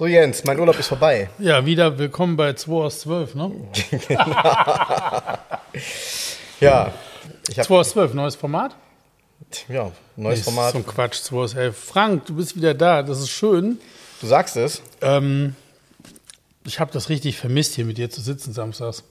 So Jens, mein Urlaub ist vorbei. Ja, wieder willkommen bei 2 aus 12, ne? Ja, ich 2 habe aus 12, neues Format? ja, neues Nee, Format. So ein Quatsch, 2 aus 11. Frank, du bist wieder da, das ist schön. Du sagst es. Ähm, ich habe das richtig vermisst, hier mit dir zu sitzen samstags.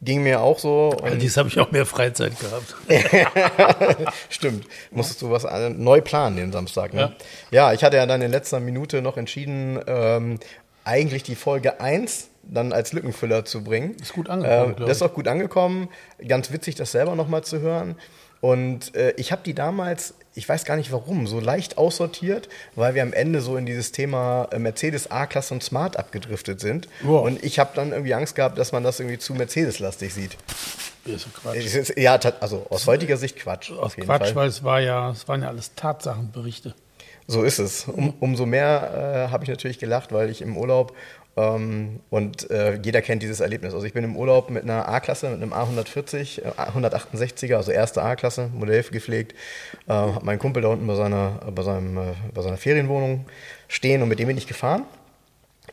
Ging mir auch so. Allerdings habe ich auch mehr Freizeit gehabt. Stimmt. Musstest du was neu planen den Samstag, ne? Ja. ich hatte ja dann in letzter Minute noch entschieden, ähm, eigentlich die Folge 1 dann als Lückenfüller zu bringen. Ist gut angekommen, glaub das ist auch gut angekommen. Ganz witzig, das selber nochmal zu hören. Und äh, ich habe die damals, ich weiß gar nicht warum, so leicht aussortiert, weil wir am Ende so in dieses Thema äh, Mercedes A-Klasse und Smart abgedriftet sind. Wow. Und ich habe dann irgendwie Angst gehabt, dass man das irgendwie zu Mercedes-lastig sieht. Das ist Quatsch. Ja, also aus heutiger Sicht Quatsch. Aus auf jeden Quatsch, Fall. weil es war ja, es waren ja alles Tatsachenberichte. So ist es. Um, umso mehr äh, habe ich natürlich gelacht, weil ich im Urlaub und äh, jeder kennt dieses Erlebnis. Also ich bin im Urlaub mit einer A-Klasse, mit einem A140, äh, 168er, also erste A-Klasse, Modell gepflegt, äh, habe meinen Kumpel da unten bei seiner, bei, seinem, äh, bei seiner Ferienwohnung stehen und mit dem bin ich gefahren.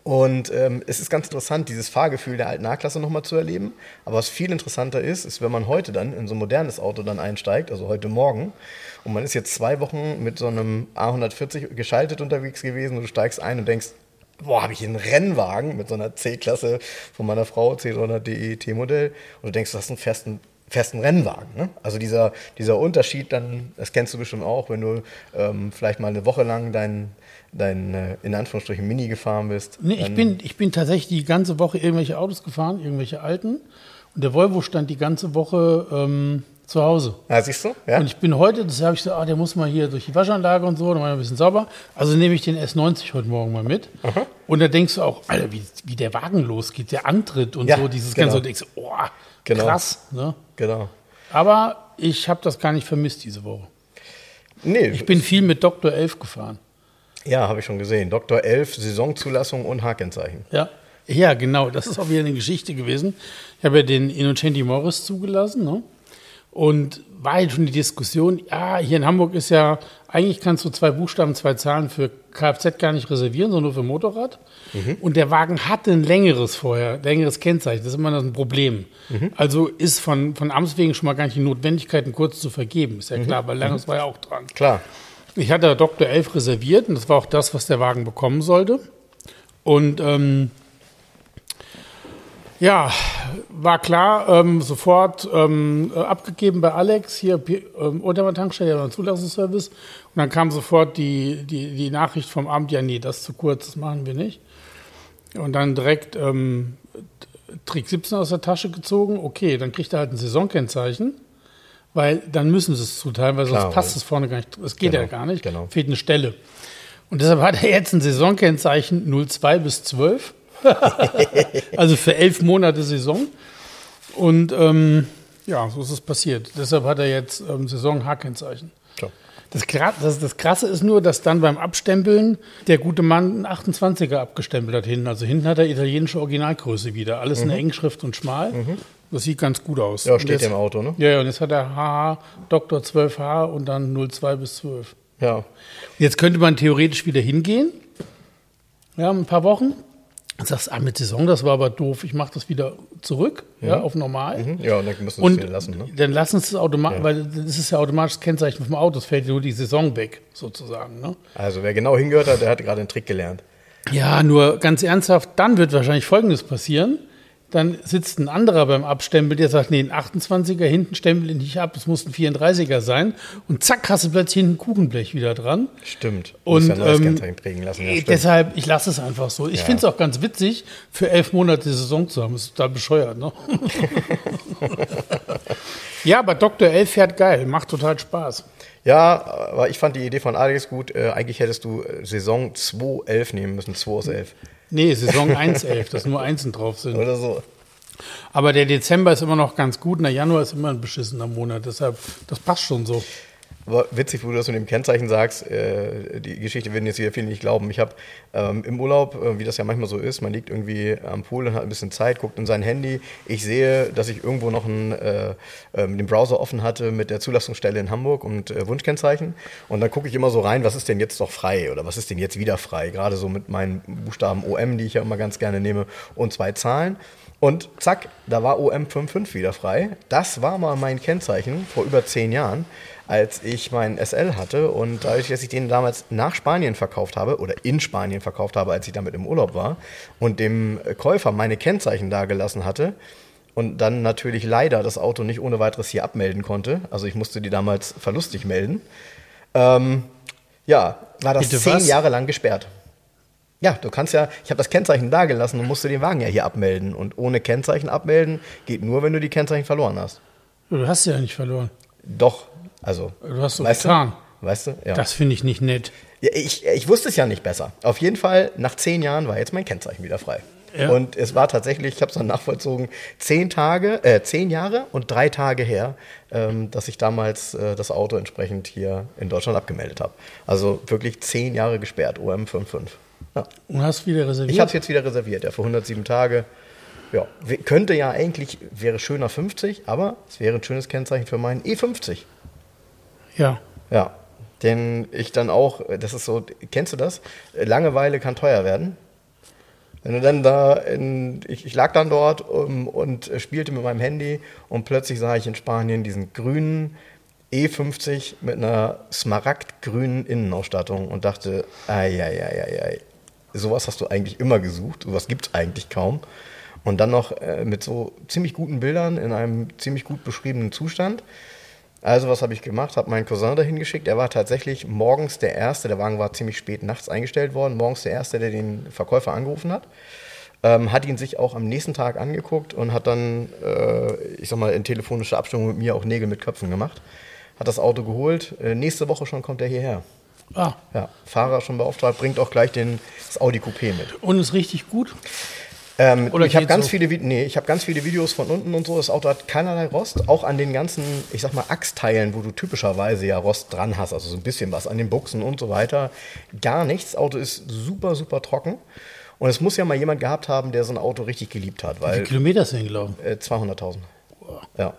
Und ähm, es ist ganz interessant, dieses Fahrgefühl der alten A-Klasse nochmal zu erleben. Aber was viel interessanter ist, ist, wenn man heute dann in so ein modernes Auto dann einsteigt, also heute Morgen, und man ist jetzt zwei Wochen mit so einem A140 geschaltet unterwegs gewesen und du steigst ein und denkst, boah, habe ich einen Rennwagen mit so einer C-Klasse von meiner Frau, C300 T-Modell, und du denkst, du hast einen festen festen Rennwagen. Ne? Also dieser, dieser Unterschied dann, das kennst du bestimmt auch, wenn du ähm, vielleicht mal eine Woche lang dein, dein äh, in Anführungsstrichen Mini gefahren bist. Nee, ich bin, ich bin tatsächlich die ganze Woche irgendwelche Autos gefahren, irgendwelche alten. Und der Volvo stand die ganze Woche ähm, zu Hause. Ah, siehst du? Ja? Und ich bin heute, das habe ich so, ah, der muss mal hier durch die Waschanlage und so, dann mal ein bisschen sauber. Also nehme ich den S90 heute Morgen mal mit. Und da denkst du auch, Alter, wie, wie der Wagen losgeht, der Antritt und Ja, so, dieses genau. ganze, und denkst, du, oh, Genau. krass. Ne? Genau. Aber ich habe das gar nicht vermisst diese Woche. Nee, Ich bin viel mit Dr. 11 gefahren. ja, habe ich schon gesehen. Dr. 11, Saisonzulassung und Hakenzeichen. Ja. Ja, genau, das ist auch wieder eine Geschichte gewesen. Ich habe ja den Innocenti Morris zugelassen, ne? Und war jetzt schon die Diskussion, ja, hier in Hamburg ist ja, eigentlich kannst du zwei Buchstaben, zwei Zahlen für Kfz gar nicht reservieren, sondern nur für Motorrad. Und der Wagen hatte ein längeres vorher, längeres Kennzeichen. Das ist immer ein Problem. Also ist von, von Amts wegen schon mal gar nicht die Notwendigkeit, ein kurz zu vergeben. Ist ja klar, weil langes war ja auch dran. Klar. Ich hatte Dr. 11 reserviert und das war auch das, was der Wagen bekommen sollte. Und ähm, ja, war klar, ähm, sofort ähm, äh, abgegeben bei Alex, hier ähm, Oldtimer Tankstelle, beim Zulassungsservice. Und dann kam sofort die, die, die Nachricht vom Amt, ja, nee, das ist zu kurz, das machen wir nicht. Und dann direkt ähm, Trick 17 aus der Tasche gezogen, okay, dann kriegt er halt ein Saisonkennzeichen, weil dann müssen sie es zuteilen, weil sonst Klar, passt es vorne gar nicht. Es geht Genau, ja gar nicht, genau. fehlt eine Stelle. Und deshalb hat er jetzt ein Saisonkennzeichen 02 bis 12. also für elf Monate Saison. Und ähm, ja, so ist es passiert. Deshalb hat er jetzt ähm, Saison-H-Kennzeichen. So. Das, das, das Krasse ist nur, dass dann beim Abstempeln der gute Mann einen 28er abgestempelt hat hinten. Also hinten hat er italienische Originalgröße wieder. Alles in Engschrift und schmal. Das sieht ganz gut aus. Ja, steht jetzt, im Auto, ne? Ja, ja, und jetzt hat er HH, Doktor 12H und dann 02 bis 12. Ja. Jetzt könnte man theoretisch wieder hingehen. Ja, ein paar Wochen. Und sagst, ah, mit Saison, das war aber doof, ich mache das wieder zurück, ja, auf normal. Mhm. Ja, und dann müssen wir es wieder lassen, ne? dann lassen sie es automatisch, weil das ist ja automatisch das Kennzeichen vom Auto, es fällt nur die Saison weg, sozusagen. Ne? Also wer genau hingehört hat, der hat gerade einen Trick gelernt. Ja, nur ganz ernsthaft, dann wird wahrscheinlich Folgendes passieren. Dann sitzt ein anderer beim Abstempel, der sagt, nee, ein 28er, hinten stempel ich nicht ab, es muss ein 34er sein. Und zack, hast du plötzlich hinten ein Kuchenblech wieder dran. Stimmt. Und ja ähm, lassen. Ja, äh, deshalb, ich lasse es einfach so. Ich Ja. finde es auch ganz witzig, für elf Monate Saison zu haben. Das ist total bescheuert, ne? ja, aber Dr. L fährt geil, macht total Spaß. Ja, aber ich fand die Idee von Alex gut. Äh, eigentlich hättest du äh, Saison 2.11 nehmen müssen, 2 aus 11. Nee, Saison 1.11, dass nur Einsen drauf sind. Oder so. Aber der Dezember ist immer noch ganz gut und der Januar ist immer ein beschissener Monat. Deshalb, das passt schon so. Aber witzig, wo du das mit dem Kennzeichen sagst, äh, die Geschichte werden jetzt wieder viele nicht glauben. Ich habe ähm, im Urlaub, äh, wie das ja manchmal so ist, man liegt irgendwie am Pool und hat ein bisschen Zeit, guckt in sein Handy. Ich sehe, dass ich irgendwo noch einen, äh, ähm, den Browser offen hatte mit der Zulassungsstelle in Hamburg und äh, Wunschkennzeichen. Und dann gucke ich immer so rein, was ist denn jetzt noch frei oder was ist denn jetzt wieder frei? Gerade so mit meinen Buchstaben OM, die ich ja immer ganz gerne nehme, und zwei Zahlen. Und zack, da war OM55 wieder frei. Das war mal mein Kennzeichen vor über zehn Jahren als ich meinen SL hatte. Und dadurch, dass ich den damals nach Spanien verkauft habe oder in Spanien verkauft habe, als ich damit im Urlaub war und dem Käufer meine Kennzeichen dagelassen hatte, und dann natürlich leider das Auto nicht ohne weiteres hier abmelden konnte. Also ich musste die damals verlustig melden. Ähm, ja, war das Bitte zehn was? Jahre lang gesperrt. Ja, du kannst ja, ich habe das Kennzeichen dagelassen und musste den Wagen ja hier abmelden. Und ohne Kennzeichen abmelden geht nur, wenn du die Kennzeichen verloren hast. Du hast ja nicht verloren. Doch, also. Du hast so weißt getan. Du? Weißt du? Ja. Das finde ich nicht nett. ja ich, ich wusste es ja nicht besser. Auf jeden Fall, nach zehn Jahren war jetzt mein Kennzeichen wieder frei. Ja. Und es war tatsächlich, ich habe es dann nachvollzogen, zehn Tage, äh, zehn Jahre und drei Tage her, ähm, dass ich damals äh, das Auto entsprechend hier in Deutschland abgemeldet habe. Also wirklich zehn Jahre gesperrt, OM55. Ja. Und hast wieder reserviert. Ich habe es jetzt wieder reserviert, ja, für 107 Tage. Ja, könnte ja eigentlich, wäre schöner 50, aber es wäre ein schönes Kennzeichen für meinen E50. Ja. Ja, den ich dann auch, das ist so, kennst du das? Langeweile kann teuer werden. Wenn du dann da, in, ich, ich lag dann dort um, und spielte mit meinem Handy und plötzlich sah ich in Spanien diesen grünen E50 mit einer smaragdgrünen Innenausstattung und dachte, ei, ei, ei, ei, ei. sowas hast du eigentlich immer gesucht, sowas gibt es eigentlich kaum. Und dann noch äh, mit so ziemlich guten Bildern in einem ziemlich gut beschriebenen Zustand. Also was habe ich gemacht? Habe meinen Cousin dahin geschickt. Er war tatsächlich morgens der Erste, der Wagen war ziemlich spät nachts eingestellt worden, morgens der Erste, der den Verkäufer angerufen hat. Ähm, hat ihn sich auch am nächsten Tag angeguckt und hat dann, äh, ich sag mal, in telefonischer Abstimmung mit mir auch Nägel mit Köpfen gemacht. Hat das Auto geholt. Äh, nächste Woche schon kommt er hierher. Ah, Ja, Fahrer schon beauftragt, bringt auch gleich den, das Audi Coupé mit. und ist richtig gut. Ähm, Oder ich habe ganz so? viele, Vi- nee, ich habe ganz viele Videos von unten und so. Das Auto hat keinerlei Rost, auch an den ganzen, ich sag mal Achsteilen, wo du typischerweise ja Rost dran hast, also so ein bisschen was an den Buchsen und so weiter. Gar nichts. Das Auto ist super, super trocken. Und es muss ja mal jemand gehabt haben, der so ein Auto richtig geliebt hat, Wie weil viele Kilometer sind gelaufen? äh, 200.000. Ja.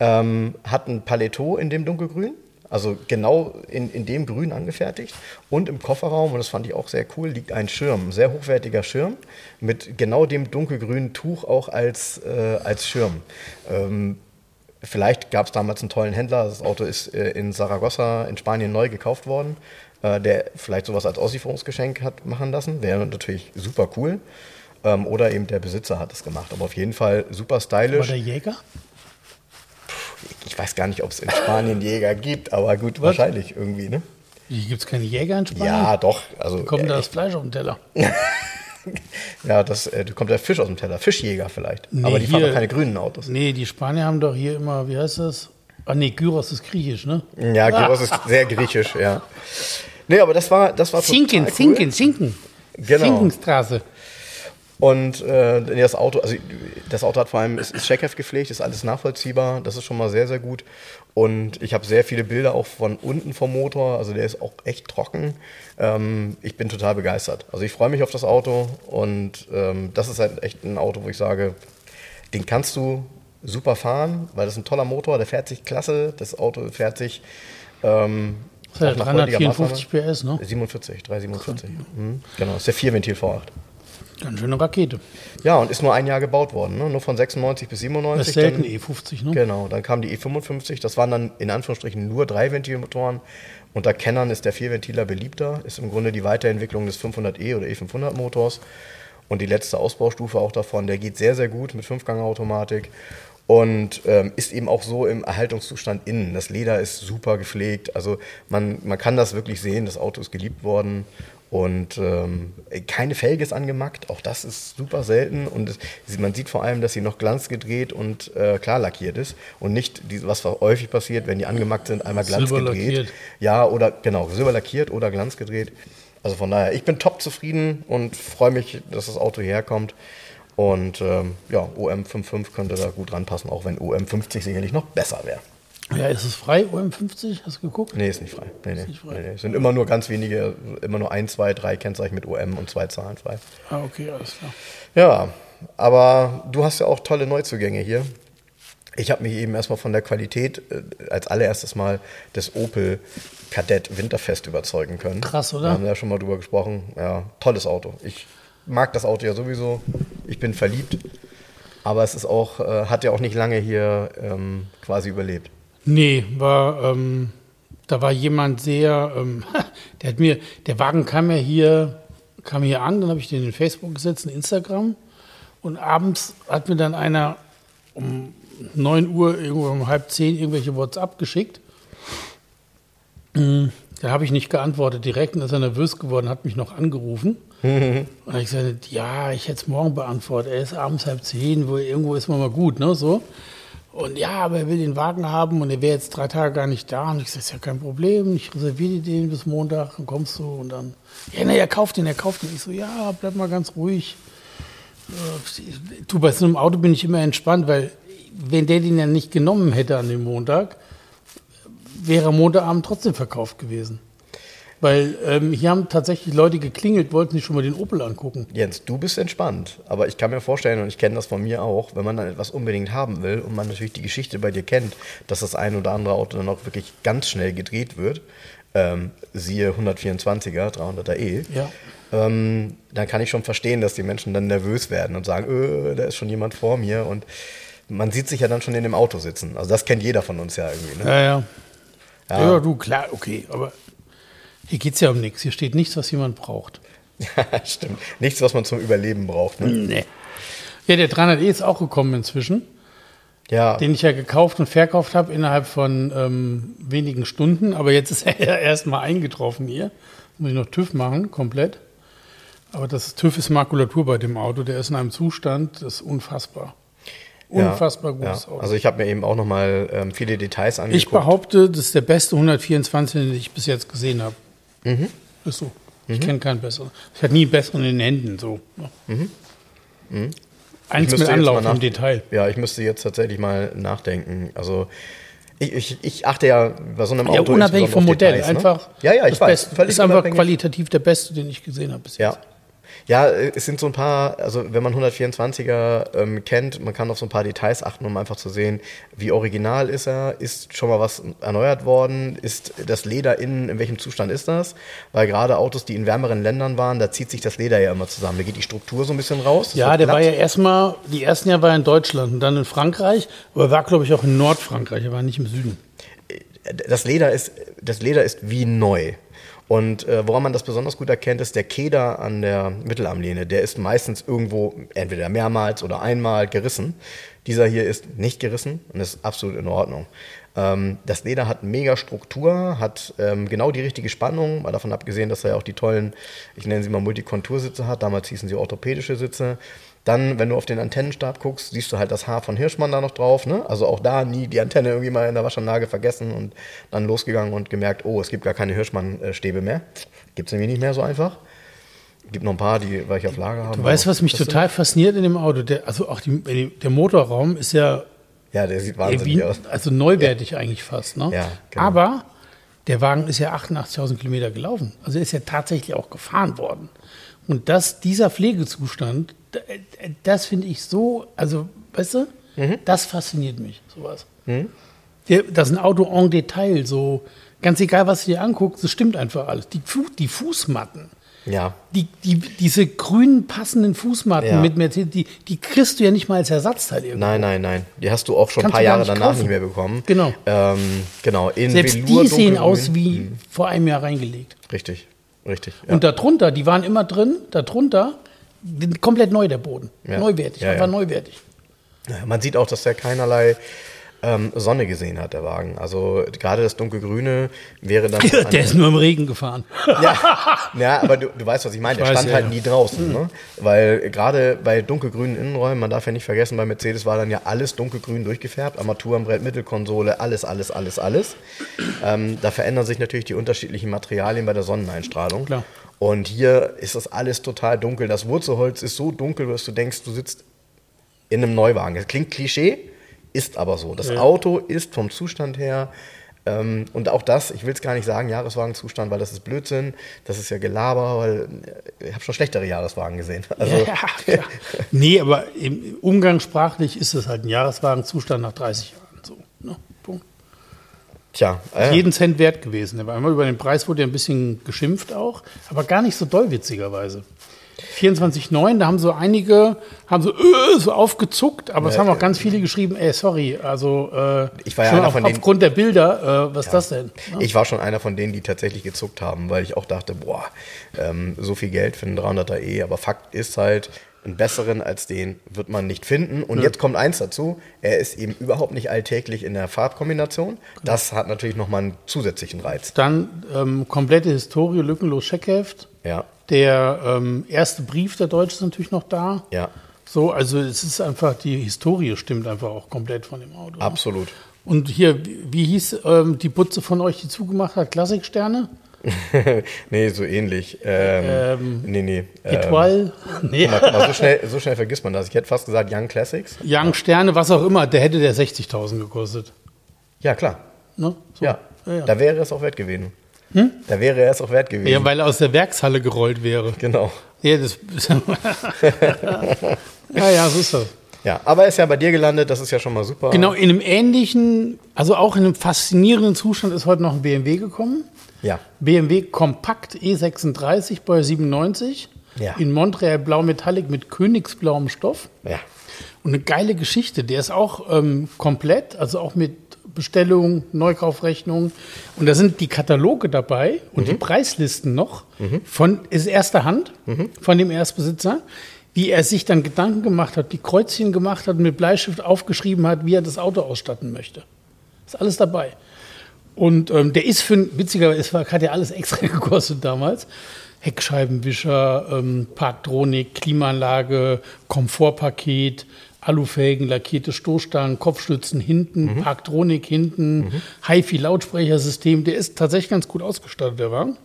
Ähm, hat ein Paletto in dem dunkelgrün, also genau in, in dem Grün angefertigt. Und im Kofferraum, und das fand ich auch sehr cool, liegt ein Schirm, sehr hochwertiger Schirm mit genau dem dunkelgrünen Tuch auch als, äh, als Schirm. Ähm, Vielleicht gab es damals einen tollen Händler. Das Auto ist äh, in Saragossa in Spanien neu gekauft worden, äh, der vielleicht sowas als Auslieferungsgeschenk hat machen lassen. Wäre natürlich super cool. Ähm, oder eben der Besitzer hat es gemacht. Aber auf jeden Fall super stylisch. der Jäger? Ich weiß gar nicht, ob es in Spanien Jäger gibt, aber gut, wahrscheinlich irgendwie, ne? Hier gibt es keine Jäger in Spanien? Ja, doch. Also, Kommt da äh, das Fleisch auf den Teller? ja, das äh, da kommt der Fisch aus dem Teller. Fischjäger vielleicht. Nee, aber die fahren hier- doch keine grünen Autos. Nee, die Spanier haben doch hier immer, wie heißt das? Ah nee, Gyros ist griechisch, ne? Ja, Gyros ist sehr griechisch, ja. Nee, aber das war, das war Zinken, total cool. Zinken, Zinken. Genau. Zinkenstraße. Und äh, das Auto, also das Auto hat vor allem, ist, ist Checkheft gepflegt, ist alles nachvollziehbar, das ist schon mal sehr, sehr gut. Und ich habe sehr viele Bilder auch von unten vom Motor, also der ist auch echt trocken. Ähm, ich bin total begeistert. Also ich freue mich auf das Auto und ähm, das ist halt echt ein Auto, wo ich sage, den kannst du super fahren, weil das ist ein toller Motor, der fährt sich klasse, das Auto fährt sich ähm, Das auch nach 354 heutiger PS, ne? Maßnahme. 47, 347. Mhm, genau, das ist der Vierventil V8. Ganz schöne Rakete. Ja, und ist nur ein Jahr gebaut worden, ne? nur von 96 bis Das 97. ist selten dann, E50, ne? Genau, dann kam die E55, das waren dann in Anführungsstrichen nur Dreiventilmotoren. Unter Kennern ist der Vierventiler beliebter, ist im Grunde die Weiterentwicklung des 500e oder E500 Motors. Und die letzte Ausbaustufe auch davon, der geht sehr, sehr gut mit Fünfgang-Automatik. und ähm, ist eben auch so im Erhaltungszustand innen. Das Leder ist super gepflegt, also man, man kann das wirklich sehen, das Auto ist geliebt worden und ähm, keine Felge ist angemackt, auch das ist super selten. Und es, man sieht vor allem, dass sie noch glanzgedreht und äh, klar lackiert ist. Und nicht, was häufig passiert, wenn die angemackt sind, einmal glanzgedreht. Ja, oder genau, silber lackiert oder glanzgedreht. Also von daher, ich bin top zufrieden und freue mich, dass das Auto hierher kommt. Und ähm, ja, OM55 könnte da gut ranpassen, auch wenn OM50 sicherlich noch besser wäre. Ja, ist es frei, OM50? Hast du geguckt? Nee, ist nicht frei. Nee, nee. Nicht frei. Nee, nee. Es sind immer nur ganz wenige, immer nur ein, zwei, drei Kennzeichen mit OM und zwei Zahlen frei. Ah, okay, alles klar. Ja, aber du hast ja auch tolle Neuzugänge hier. Ich habe mich eben erstmal von der Qualität äh, als allererstes Mal des Opel Kadett Winterfest überzeugen können. Krass, oder? Wir haben ja schon mal drüber gesprochen. Ja, tolles Auto. Ich mag das Auto ja sowieso. Ich bin verliebt. Aber es ist auch, äh, hat ja auch nicht lange hier ähm, quasi überlebt. Nee, war, ähm, da war jemand sehr, ähm, der hat mir, der Wagen kam ja hier, kam hier an, dann habe ich den in Facebook gesetzt, in Instagram. Und abends hat mir dann einer um 9 Uhr, irgendwo um halb zehn, irgendwelche WhatsApp geschickt. Mm, da habe ich nicht geantwortet direkt und ist er nervös geworden, hat mich noch angerufen. Mhm. Und ich sagte, ja, ich hätte es morgen beantwortet. Er ist abends halb zehn, wo irgendwo ist man mal gut, ne? So. Und ja, aber er will den Wagen haben und er wäre jetzt drei Tage gar nicht da. Und ich sage, ist ja kein Problem, ich reserviere den bis Montag, dann kommst du und dann, ja, ne, er kauft den, er kauft den. Ich so, ja, bleib mal ganz ruhig. Du, bei so einem Auto bin ich immer entspannt, weil wenn der den ja nicht genommen hätte an dem Montag, wäre Montagabend trotzdem verkauft gewesen. Weil ähm, hier haben tatsächlich Leute geklingelt, wollten sich schon mal den Opel angucken. Jens, du bist entspannt. Aber ich kann mir vorstellen, und ich kenne das von mir auch, wenn man dann etwas unbedingt haben will und man natürlich die Geschichte bei dir kennt, dass das ein oder andere Auto dann auch wirklich ganz schnell gedreht wird, ähm, siehe 124er, 300er ja. ähm, dann kann ich schon verstehen, dass die Menschen dann nervös werden und sagen, öh, da ist schon jemand vor mir. Und man sieht sich ja dann schon in dem Auto sitzen. Also das kennt jeder von uns ja irgendwie. Ne? Ja, ja. Ja. ja, du, klar, okay, aber hier geht es ja um nichts. Hier steht nichts, was jemand braucht. Ja, stimmt. Nichts, was man zum Überleben braucht. Ne? Nee. Ja, der 300e ist auch gekommen inzwischen. Ja. Den ich ja gekauft und verkauft habe innerhalb von ähm, wenigen Stunden. Aber jetzt ist er ja erstmal eingetroffen hier. Muss ich noch TÜV machen, komplett. Aber das TÜV ist Makulatur bei dem Auto. Der ist in einem Zustand, das ist unfassbar. Unfassbar ja, gutes ja. Auto. Also ich habe mir eben auch nochmal ähm, viele Details angeguckt. Ich behaupte, das ist der beste 124, den ich bis jetzt gesehen habe. Mhm. Ist so. Ich mhm. kenne keinen besseren. Ich hatte nie einen besseren in den Händen. So. Mhm. Mhm. Eins mit Anlauf im Detail. Ja, ich müsste jetzt tatsächlich mal nachdenken. Also ich, ich, ich achte ja bei so einem Auto. Ja, unabhängig vom Modell. Details, ne? Einfach. Ja, ja, ich weiß. Beste, ist einfach qualitativ der beste, den ich gesehen habe bis jetzt. Ja, ja, es sind so ein paar, also wenn man 124er ähm, kennt, man kann auf so ein paar Details achten, um einfach zu sehen, wie original ist er, ist schon mal was erneuert worden, ist das Leder innen, in welchem Zustand ist das? Weil gerade Autos, die in wärmeren Ländern waren, da zieht sich das Leder ja immer zusammen, da geht die Struktur so ein bisschen raus. Ja, der glatt. war ja erstmal, die ersten Jahre war er in Deutschland und dann in Frankreich, aber er war, glaube ich, auch in Nordfrankreich, er war nicht im Süden. Das Leder ist, das Leder ist wie neu. Und äh, woran man das besonders gut erkennt, ist der Keder an der Mittelarmlehne. Der ist meistens irgendwo entweder mehrmals oder einmal gerissen. Dieser hier ist nicht gerissen und ist absolut in Ordnung. Ähm, das Leder hat mega Struktur, hat ähm, genau die richtige Spannung, mal davon abgesehen, dass er ja auch die tollen, ich nenne sie mal Multikontursitze hat. Damals hießen sie orthopädische Sitze. Dann, wenn du auf den Antennenstab guckst, siehst du halt das Haar von Hirschmann da noch drauf. Ne? Also auch da nie die Antenne irgendwie mal in der Waschanlage vergessen und dann losgegangen und gemerkt, oh, es gibt gar keine Hirschmann-Stäbe mehr. Gibt es nämlich nicht mehr so einfach. Gibt noch ein paar, die weil ich auf Lager habe. Du weißt, was mich total fasziniert in dem Auto? Der, also auch die, der Motorraum ist ja. Ja, der sieht wahnsinnig aus. Also neuwertig ja. eigentlich fast. Ne? Ja, genau. Aber der Wagen ist ja 88.000 Kilometer gelaufen. Also ist ja tatsächlich auch gefahren worden. Und das, dieser Pflegezustand, das finde ich so, also, weißt du, mhm. das fasziniert mich, sowas. Mhm. Das ist ein Auto en Detail, so ganz egal, was du dir anguckst, das stimmt einfach alles. Die, Fu die Fußmatten, ja. Die, die, diese grünen passenden Fußmatten ja. mit Mercedes, die, die kriegst du ja nicht mal als Ersatzteil irgendwo. Nein, nein, nein. Die hast du auch schon Kannst ein paar Jahre danach kaufen. nicht mehr bekommen. Genau. Ähm, genau. In Selbst Velour, die sehen aus wie mhm. vor einem Jahr reingelegt. Richtig, richtig. Ja. Und darunter, die waren immer drin, darunter komplett neu der Boden. Ja. Neuwertig, ja, einfach neuwertig. Man sieht auch, dass der keinerlei ähm, Sonne gesehen hat, der Wagen. Also gerade das dunkelgrüne wäre dann. der ist nur im Regen gefahren. ja, ja aber du, du weißt, was ich meine. Der Ich weiß, stand ja, halt ja. nie draußen. Ne? Weil gerade bei dunkelgrünen Innenräumen, man darf ja nicht vergessen, bei Mercedes war dann ja alles dunkelgrün durchgefärbt. Armaturenbrett, Mittelkonsole, alles, alles, alles, alles. Ähm, da verändern sich natürlich die unterschiedlichen Materialien bei der Sonneneinstrahlung. Klar. Und hier ist das alles total dunkel. Das Wurzelholz ist so dunkel, dass du denkst, du sitzt in einem Neuwagen. Das klingt Klischee, ist aber so. Das Ja. Auto ist vom Zustand her, ähm, und auch das, ich will es gar nicht sagen, Jahreswagenzustand, weil das ist Blödsinn, das ist ja Gelaber, weil äh, ich habe schon schlechtere Jahreswagen gesehen. Also, ja. Nee, aber im umgangssprachlich ist es halt ein Jahreswagenzustand nach 30 Jahren. So, ne? Punkt. tja, äh, Jeden Cent wert gewesen. War immer über den Preis wurde ja ein bisschen geschimpft auch, aber gar nicht so doll witzigerweise. 24,9, da haben so einige, haben so, äh, so aufgezuckt, aber es Ja, haben auch ganz viele geschrieben, ey, sorry, also äh, Ich war ja schon einer auf, von denen- aufgrund der Bilder, äh, was ist das denn? Ne? Ich war schon einer von denen, die tatsächlich gezuckt haben, weil ich auch dachte, boah, ähm, so viel Geld für einen 300er E, aber Fakt ist halt, einen besseren als den wird man nicht finden. Und jetzt kommt eins dazu, er ist eben überhaupt nicht alltäglich in der Farbkombination. Das hat natürlich nochmal einen zusätzlichen Reiz. Dann ähm, komplette Historie, lückenlos Scheckheft. Ja, Der ähm, erste Brief der Deutsche ist natürlich noch da. ja, So, also es ist einfach, die Historie stimmt einfach auch komplett von dem Auto. absolut. Und hier, wie- hieß ähm, die Putze von euch, die zugemacht hat? Klassiksterne? nee, so ähnlich. Ähm, nee, nee. Ähm, Etoile? Nee. guck mal, mal, so, schnell, so schnell vergisst man das. Ich hätte fast gesagt Young Classics. Young Sterne, was auch immer, der hätte der 60.000 gekostet. Ja, klar. Ne? So. Ja, Ja, ja. da wäre es auch wert gewesen. Da wäre es auch wert gewesen. ja, weil er aus der Werkshalle gerollt wäre. genau. Ja, das, ja, ja, so ist das. Ja, aber er ist ja bei dir gelandet, das ist ja schon mal super. Genau, in einem ähnlichen, also auch in einem faszinierenden Zustand ist heute noch ein BMW gekommen. Ja. BMW Kompakt E36 bei 97. Ja. In Montreal Blau Metallic mit königsblauem Stoff. Ja. Und eine geile Geschichte. Der ist auch ähm, komplett, also auch mit Bestellung, Neukaufrechnung. Und da sind die Kataloge dabei und die Preislisten noch von, ist erster Hand von dem Erstbesitzer, wie er sich dann Gedanken gemacht hat, die Kreuzchen gemacht hat und mit Bleistift aufgeschrieben hat, wie er das Auto ausstatten möchte. Ist alles dabei. Und ähm, der ist für, ein- witzigerweise, hat ja alles extra gekostet damals. Heckscheibenwischer, ähm, Parktronik, Klimaanlage, Komfortpaket, Alufelgen, lackierte Stoßstangen, Kopfstützen hinten, Parktronik hinten, HiFi-Lautsprechersystem. Der ist tatsächlich ganz gut ausgestattet, der Wagen.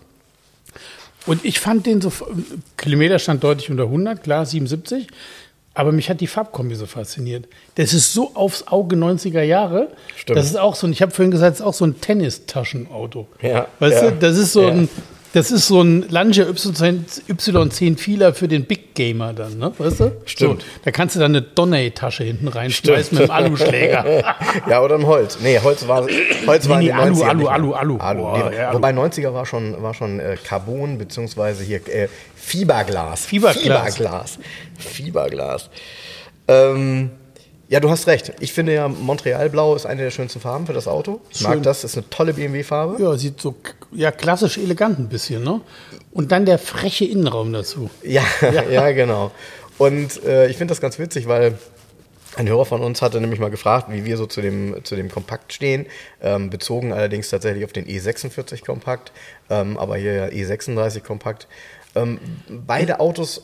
Und ich fand den so, Kilometerstand deutlich unter 100, klar, 77. Aber mich hat die Farbkombi so fasziniert. Das ist so aufs Auge 90er Jahre. Stimmt. Das ist auch so ein, ich habe vorhin gesagt, das ist auch so ein Tennistaschenauto. ja, Weißt du, das ist so ja. ein, das ist so ein Lancia Y10 Y10 Vieler für den Big Gamer dann, ne? Weißt du? Stimmt. So, da kannst du dann eine Donny-Tasche hinten reinschmeißen mit einem Aluschläger. Ja, oder ein Holz. Nee, Holz war, Holz war Nee, nee, Alu, 90ern Alu. Alu, Alu. Alu. Boah, nee, ja, Alu. Wobei 90er war schon, war schon äh, Carbon, beziehungsweise hier äh, Fiberglas. Fiberglas. Fiberglas. Fiberglas. Ähm, ja, du hast recht. Ich finde ja, Montreal-Blau ist eine der schönsten Farben für das Auto. Ich mag Schön. das, ist eine tolle BMW-Farbe. Ja, sieht so ja, klassisch elegant ein bisschen, ne? Und dann der freche Innenraum dazu. Ja, ja. genau. Und äh, ich finde das ganz witzig, weil ein Hörer von uns hatte nämlich mal gefragt, wie wir so zu dem, zu dem Kompakt stehen, ähm, bezogen allerdings tatsächlich auf den E46 Kompakt, ähm, aber hier ja E36 Kompakt. Ähm, beide Autos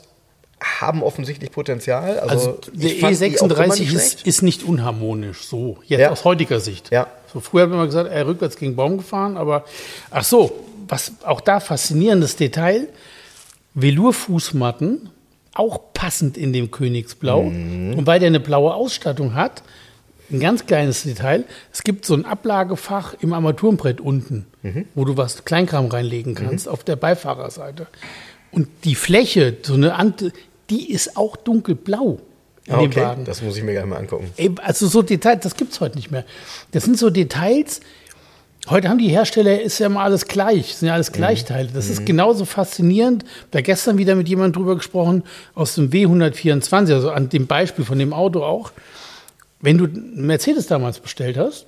haben offensichtlich Potenzial. Also, Also der ich fand die auch immer E36 nicht ist, ist nicht unharmonisch, so, jetzt Ja. aus heutiger Sicht. Ja. So, früher hat man immer gesagt, er rückwärts gegen den Baum gefahren, aber ach so, was auch da faszinierendes Detail, Velourfußmatten, auch passend in dem Königsblau. Mhm. Und weil der eine blaue Ausstattung hat, ein ganz kleines Detail, es gibt so ein Ablagefach im Armaturenbrett unten, Mhm. wo du was Kleinkram reinlegen kannst, auf der Beifahrerseite. Und die Fläche, so eine Ante, die ist auch dunkelblau in Ah, dem okay, Wagen. das muss ich mir gleich mal angucken. Also so Details, das gibt es heute nicht mehr. Das sind so Details. Heute haben die Hersteller, ist ja mal alles gleich, sind ja alles Gleichteile. Das ist genauso faszinierend. Da gestern wieder mit jemandem drüber gesprochen, aus dem W124, also an dem Beispiel von dem Auto auch. Wenn du einen Mercedes damals bestellt hast,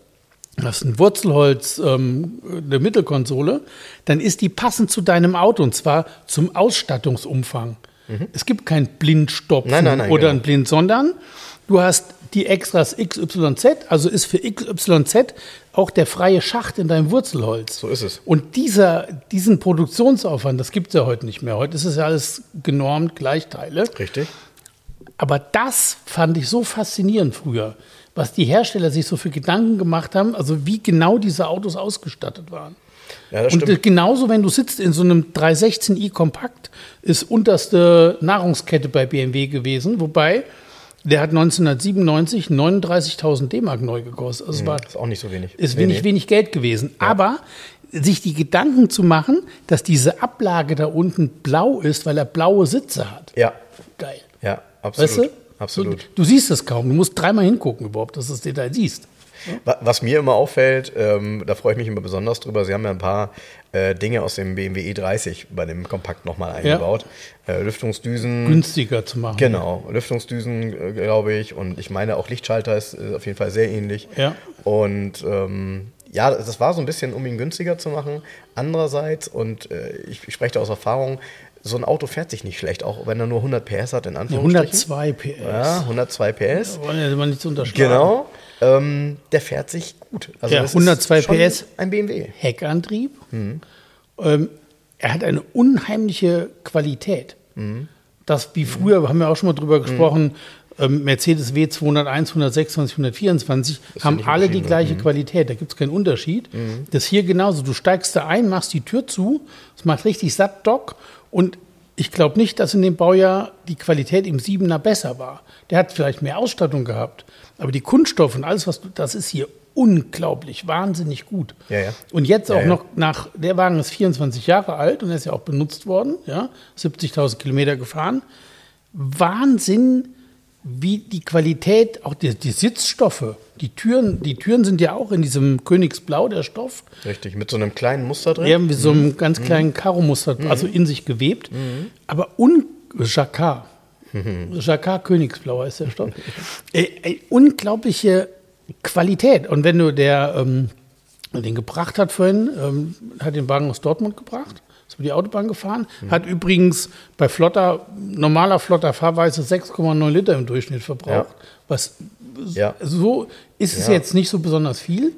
hast ein Wurzelholz, ähm, eine Mittelkonsole, dann ist die passend zu deinem Auto und zwar zum Ausstattungsumfang. Es gibt kein Blindstopfen Nein, nein, nein, oder genau. ein Blind, sondern du hast die Extras XYZ, also ist für XYZ auch der freie Schacht in deinem Wurzelholz. So ist es. Und dieser, diesen Produktionsaufwand, das gibt es ja heute nicht mehr. Heute ist es ja alles genormt, Gleichteile. Richtig. Aber das fand ich so faszinierend früher, was die Hersteller sich so für Gedanken gemacht haben, also wie genau diese Autos ausgestattet waren. Ja, das Und stimmt. äh, genauso, wenn du sitzt in so einem 316i Kompakt, ist unterste Nahrungskette bei BMW gewesen, wobei der hat 1997 39.000 D-Mark neu gekostet. Also es war Ist auch nicht so wenig. ist wenig, nee. wenig Geld gewesen. Aber sich die Gedanken zu machen, dass diese Ablage da unten blau ist, weil er blaue Sitze hat. Ja, Geil. ja, absolut. Weißt du? Absolut. Du, du siehst es kaum. Du musst dreimal hingucken überhaupt, dass du das Detail siehst. Wa- Was mir immer auffällt, ähm, da freue ich mich immer besonders drüber, Sie haben ja ein paar äh, Dinge aus dem BMW E30 bei dem Kompakt nochmal eingebaut. Äh, Lüftungsdüsen. Günstiger zu machen. Genau, Lüftungsdüsen, äh, glaube ich. Und ich meine, auch Lichtschalter ist äh, auf jeden Fall sehr ähnlich. Ja. Und ähm, ja, das war so ein bisschen, um ihn günstiger zu machen. Andererseits, und äh, ich, ich spreche da aus Erfahrung, so ein Auto fährt sich nicht schlecht, auch wenn er nur 100 PS hat, in Anführungsstrichen. 102 PS. Ja, 102 PS. Wollen wir mal nicht unterschlagen. Genau. Ähm, der fährt sich gut. Also Ja, das ist 102 schon PS. Ein BMW. Heckantrieb. Mhm. Ähm, er hat eine unheimliche Qualität. Mhm. Das wie früher, haben wir auch schon mal drüber gesprochen, ähm, Mercedes W201, 126, 124 haben nicht alle die unterschieden, gleiche Qualität. Da gibt es keinen Unterschied. Das hier genauso. Du steigst da ein, machst die Tür zu, es macht richtig satt Dock und ich glaube nicht, dass in dem Baujahr die Qualität im Siebener besser war. Der hat vielleicht mehr Ausstattung gehabt, aber die Kunststoffe und alles, was du, das ist hier unglaublich, wahnsinnig gut. Ja, ja. Und jetzt auch Ja, noch nach, der Wagen ist 24 Jahre alt und er ist ja auch benutzt worden, ja, 70.000 Kilometer gefahren. Wahnsinn, wie die Qualität, auch die, die Sitzstoffe, die Türen, die Türen sind ja auch in diesem Königsblau, der Stoff, Richtig, mit so einem kleinen Muster drin. eher wie so einem ganz kleinen Karo-Muster, also in sich gewebt, aber un Jacquard. Jacquard Königsblau ist der Stoff. äh, äh, unglaubliche Qualität. Und wenn du der ähm, den gebracht hat vorhin, ähm, hat den Wagen aus Dortmund gebracht, ist über die Autobahn gefahren, hat übrigens bei flotter, normaler flotter Fahrweise 6,9 Liter im Durchschnitt verbraucht, Ja. was Ja. so ist es Ja. jetzt nicht so besonders viel.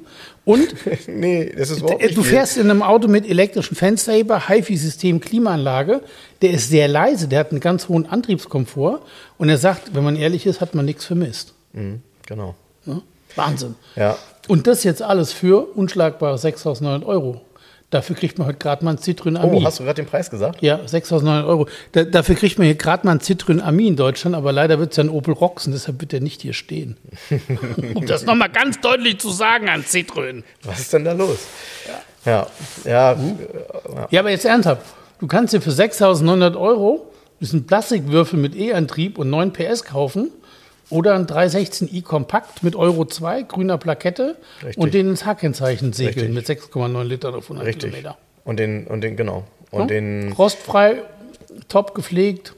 Und nee, das ist überhaupt nicht du viel. fährst in einem Auto mit elektrischen Fensterheber, HiFi-System, Klimaanlage. Der ist sehr leise, der hat einen ganz hohen Antriebskomfort. Und er sagt, wenn man ehrlich ist, hat man nichts vermisst. Mhm, genau. Ne? Wahnsinn. Ja. Und das jetzt alles für unschlagbare 6.900 Euro. Dafür kriegt man heute gerade mal ein Citroën Ami. Oh, hast du gerade den Preis gesagt? ja, 6.900 Euro. Da, dafür kriegt man hier gerade mal ein Citroën Ami in Deutschland, aber leider wird es ja ein Opel Roxen, deshalb wird der nicht hier stehen. um das nochmal ganz deutlich zu sagen an Citroën. Was ist denn da los? Ja, ja, Uh. ja. Ja, aber jetzt ernsthaft. Du kannst dir für 6.900 Euro diesen Plastikwürfel mit E-Antrieb und 9 PS kaufen oder ein 316i Kompakt mit Euro 2, grüner Plakette Richtig. und den ins H-Kennzeichen segeln mit 6,9 Litern auf 100 richtig. Kilometer. Und den, und den, genau. Und Ja? den, Rostfrei, top gepflegt.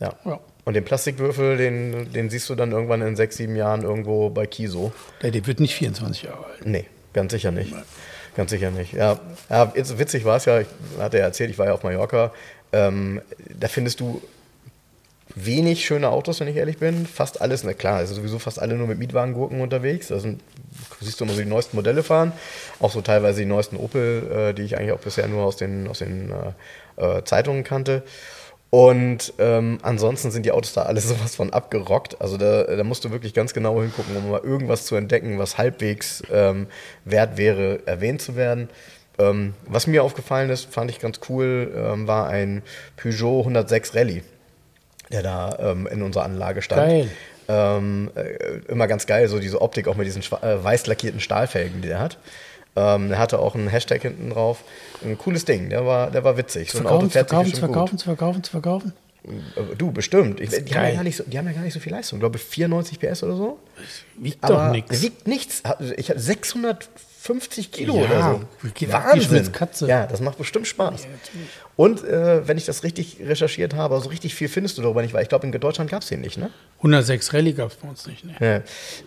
ja. Ja. Und den Plastikwürfel, den, den siehst du dann irgendwann in sechs, sieben Jahren irgendwo bei Kiso. Der, der wird nicht 24 Jahre alt. Nee, ganz sicher nicht. Ganz sicher nicht. Ja, ja jetzt witzig war es ja, ich hatte ja erzählt, ich war ja auf Mallorca. Ähm, da findest du wenig schöne Autos, wenn ich ehrlich bin. Fast alles, na klar, also sowieso fast alle nur mit Mietwagengurken unterwegs. Da siehst du immer so die neuesten Modelle fahren. Auch so teilweise die neuesten Opel, äh, die ich eigentlich auch bisher nur aus den, aus den äh, äh, Zeitungen kannte. Und ähm, ansonsten sind die Autos da alle sowas von abgerockt. Also da, da musst du wirklich ganz genau hingucken, um mal irgendwas zu entdecken, was halbwegs ähm, wert wäre, erwähnt zu werden. Ähm, was mir aufgefallen ist, fand ich ganz cool, ähm, war ein Peugeot 106 Rallye, der da ähm, in unserer Anlage stand. Geil. Ähm, äh, immer ganz geil, so diese Optik auch mit diesen äh, weiß lackierten Stahlfelgen, die der hat. Ähm, der hatte auch einen Hashtag hinten drauf. Ein cooles Ding, der war, der war witzig. So ein Auto Verkaufen, fährt sich verkaufen, bestimmt verkaufen, verkaufen, verkaufen. gut. Äh, Du, bestimmt. Ich, die, haben ja nicht so, die haben ja gar nicht so viel Leistung. Ich glaube 94 PS oder so. Wiegt Aber doch nichts. Wiegt nichts. Ich habe 650 Kilo Ja, oder so. wie Schmitzkatze. Ja, das macht bestimmt Spaß. Und äh, wenn ich das richtig recherchiert habe, so richtig viel findest du darüber nicht, weil ich glaube, in Deutschland gab es den nicht, ne? 106 Rallye gab es bei uns nicht. Ne?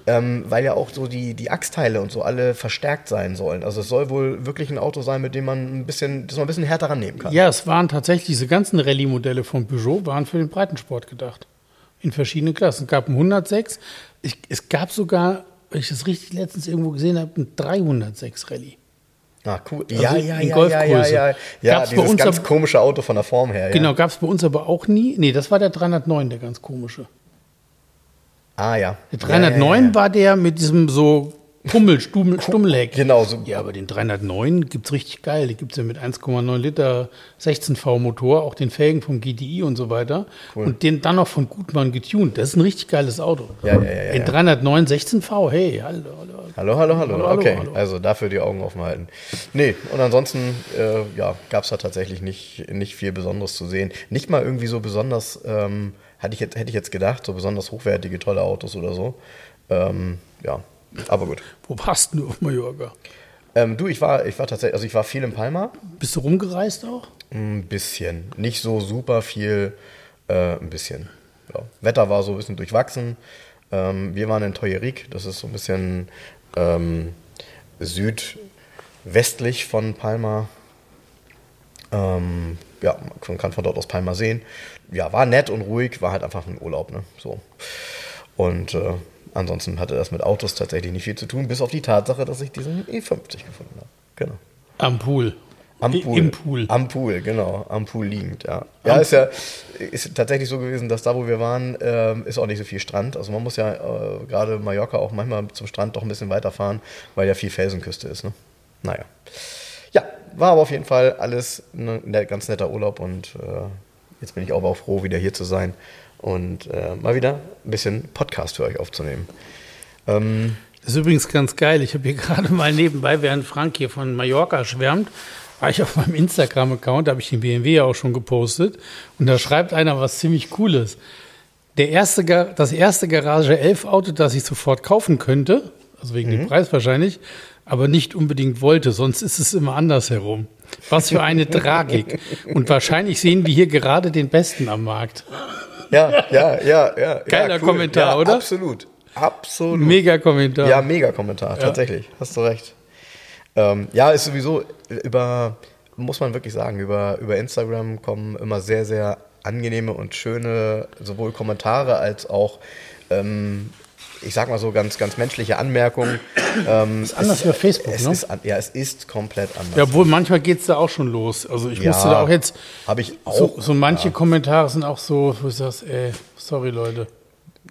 Ja. Ähm, weil ja auch so die, die Achsteile und so alle verstärkt sein sollen. Also es soll wohl wirklich ein Auto sein, mit dem man ein bisschen, das man ein bisschen härter rannehmen kann. Ja, es waren tatsächlich, diese ganzen Rallye-Modelle von Peugeot waren für den Breitensport gedacht. In verschiedenen Klassen. Es gab einen 106, Ich, es gab sogar, wenn ich das richtig letztens irgendwo gesehen habe, ein 306 Rallye. Ah, cool. Also Ja, ja, ja, ja, Golfgröße. ja, ja. Ja, Gab's bei dieses uns ganz komische Auto von der Form her. Ja. Genau, gab es bei uns aber auch nie. Nee, das war der 309, der ganz komische. Ah, ja. Der 309 ja, ja, ja. war der mit diesem so Pummel, Stummel, Stummelheck. Genau, so. Ja, aber den 309 gibt es richtig geil. Die gibt es ja mit 1,9 Liter 16V Motor, auch den Felgen vom GTI und so weiter. Und den dann noch von Gutmann getunt. Das ist ein richtig geiles Auto. Ja, ja, ja, Den ja. 309 16V, hey, hallo, hallo. Hallo, hallo, hallo. Hallo, okay, hallo. also dafür die Augen offen halten. Nee, und ansonsten äh, ja, gab es da tatsächlich nicht, nicht viel Besonderes zu sehen. Nicht mal irgendwie so besonders, ähm, hatte ich jetzt, hätte ich jetzt gedacht, so besonders hochwertige, tolle Autos oder so. Ähm, ja, aber gut. Wo warst du auf Mallorca? Ähm, du, ich war, ich war tatsächlich, also ich war viel in Palma. Bist du rumgereist auch? Ein bisschen. Nicht so super viel, äh, ein bisschen. Ja. Wetter war so ein bisschen durchwachsen. Ähm, wir waren in Toyerik, das ist so ein bisschen ähm, südwestlich von Palma. Ähm, ja, man kann von dort aus Palma sehen. Ja, war nett und ruhig, war halt einfach ein Urlaub, ne? So. Und äh, ansonsten hatte das mit Autos tatsächlich nicht viel zu tun, bis auf die Tatsache, dass ich diesen E50 gefunden habe. Genau. Am Pool. Am Pool. Im Pool. Am Pool, genau. Am Pool liegend, ja. Ja, ist ja ist tatsächlich so gewesen, dass da, wo wir waren, ähm, ist auch nicht so viel Strand. Also man muss ja äh, gerade Mallorca auch manchmal zum Strand doch ein bisschen weiterfahren, weil ja viel Felsenküste ist. Ne? Naja. Ja, war aber auf jeden Fall alles ein ne, ganz netter Urlaub und äh, jetzt bin ich aber auch froh, wieder hier zu sein und äh, mal wieder ein bisschen Podcast für euch aufzunehmen. Ähm, Das ist übrigens ganz geil. Ich habe hier gerade mal nebenbei, während Frank hier von Mallorca schwärmt, war ich auf meinem Instagram-Account, da habe ich den BMW ja auch schon gepostet. Und da schreibt einer was ziemlich Cooles. Der erste, das erste Garage 11 Auto, das ich sofort kaufen könnte, also wegen dem Preis wahrscheinlich, aber nicht unbedingt wollte, sonst ist es immer andersherum. Was für eine Tragik. Und wahrscheinlich sehen wir hier gerade den Besten am Markt. Ja, ja, ja, ja. Geiler ja, Kommentar, ja, oder? Absolut. Absolut. Mega Kommentar. Ja, mega Kommentar, tatsächlich. Hast du recht. Ähm, ja, ist sowieso über, muss man wirklich sagen, über, über Instagram kommen immer sehr, sehr angenehme und schöne sowohl Kommentare als auch, ähm, ich sag mal so ganz, ganz menschliche Anmerkungen. Ähm, ist anders wie auf Facebook, es ne? Ist, an- ja, es ist komplett anders. Ja, obwohl manchmal geht es da auch schon los. Also ich Ja, musste da auch jetzt. hab ich auch, So, so manche Kommentare sind auch so, wo du sagst, ey, sorry Leute.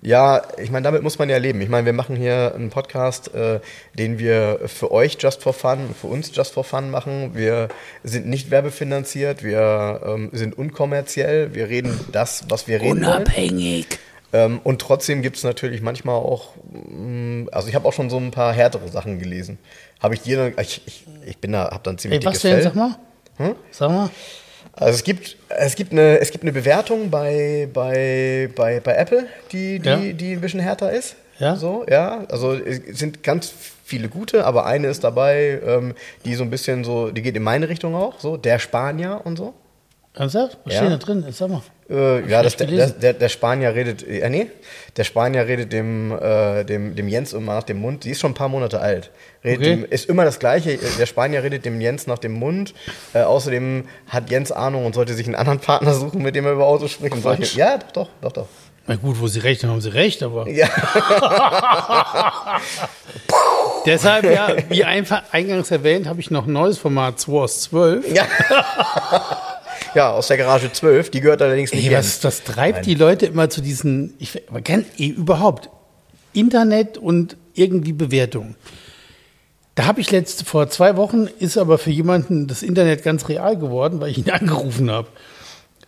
Ja, ich meine, damit muss man ja leben. Ich meine, wir machen hier einen Podcast, äh, den wir für euch just for fun, für uns just for fun machen. Wir sind nicht werbefinanziert, wir ähm, sind unkommerziell, wir reden das, was wir reden wollen. Ähm, und trotzdem gibt es natürlich manchmal auch, mm, also ich habe auch schon so ein paar härtere Sachen gelesen. Habe ich dir, dann- ich, ich, ich bin da, habe dann ziemlich Ey, was dickes denn? Fell. Sag mal. Hm? Sag mal. Also es gibt, es gibt eine, es gibt eine Bewertung bei, bei, bei, bei Apple, die, die, Ja. die ein bisschen härter ist. Ja. So, ja. Also es sind ganz viele gute, aber eine ist dabei, ähm, die so ein bisschen so, die geht in meine Richtung auch, so, der Spanier und so. Ernsthaft? Was Ja. steht da drin? Sag mal. Äh, ja, das, das, der, der Spanier redet, äh, nee, der Spanier redet dem, äh, dem, dem Jens immer nach dem Mund. Die ist schon ein paar Monate alt. Redet Okay. dem, ist immer das Gleiche. Der Spanier redet dem Jens nach dem Mund. Äh, außerdem hat Jens Ahnung und sollte sich einen anderen Partner suchen, mit dem er über Autos spricht. Solche, ja, doch, doch, doch, doch. Na gut, wo sie recht haben, haben sie recht, aber. Ja. Deshalb, ja, wie einfach eingangs erwähnt, habe ich noch ein neues Format 2 aus 12. Ja. ja, aus der Garage 12. Die gehört allerdings nicht Ey, was, das treibt die Leute immer zu diesen, ich man kennt eh, überhaupt Internet und irgendwie Bewertungen. Da habe ich letzt vor zwei Wochen ist aber für jemanden das Internet ganz real geworden, weil ich ihn angerufen habe.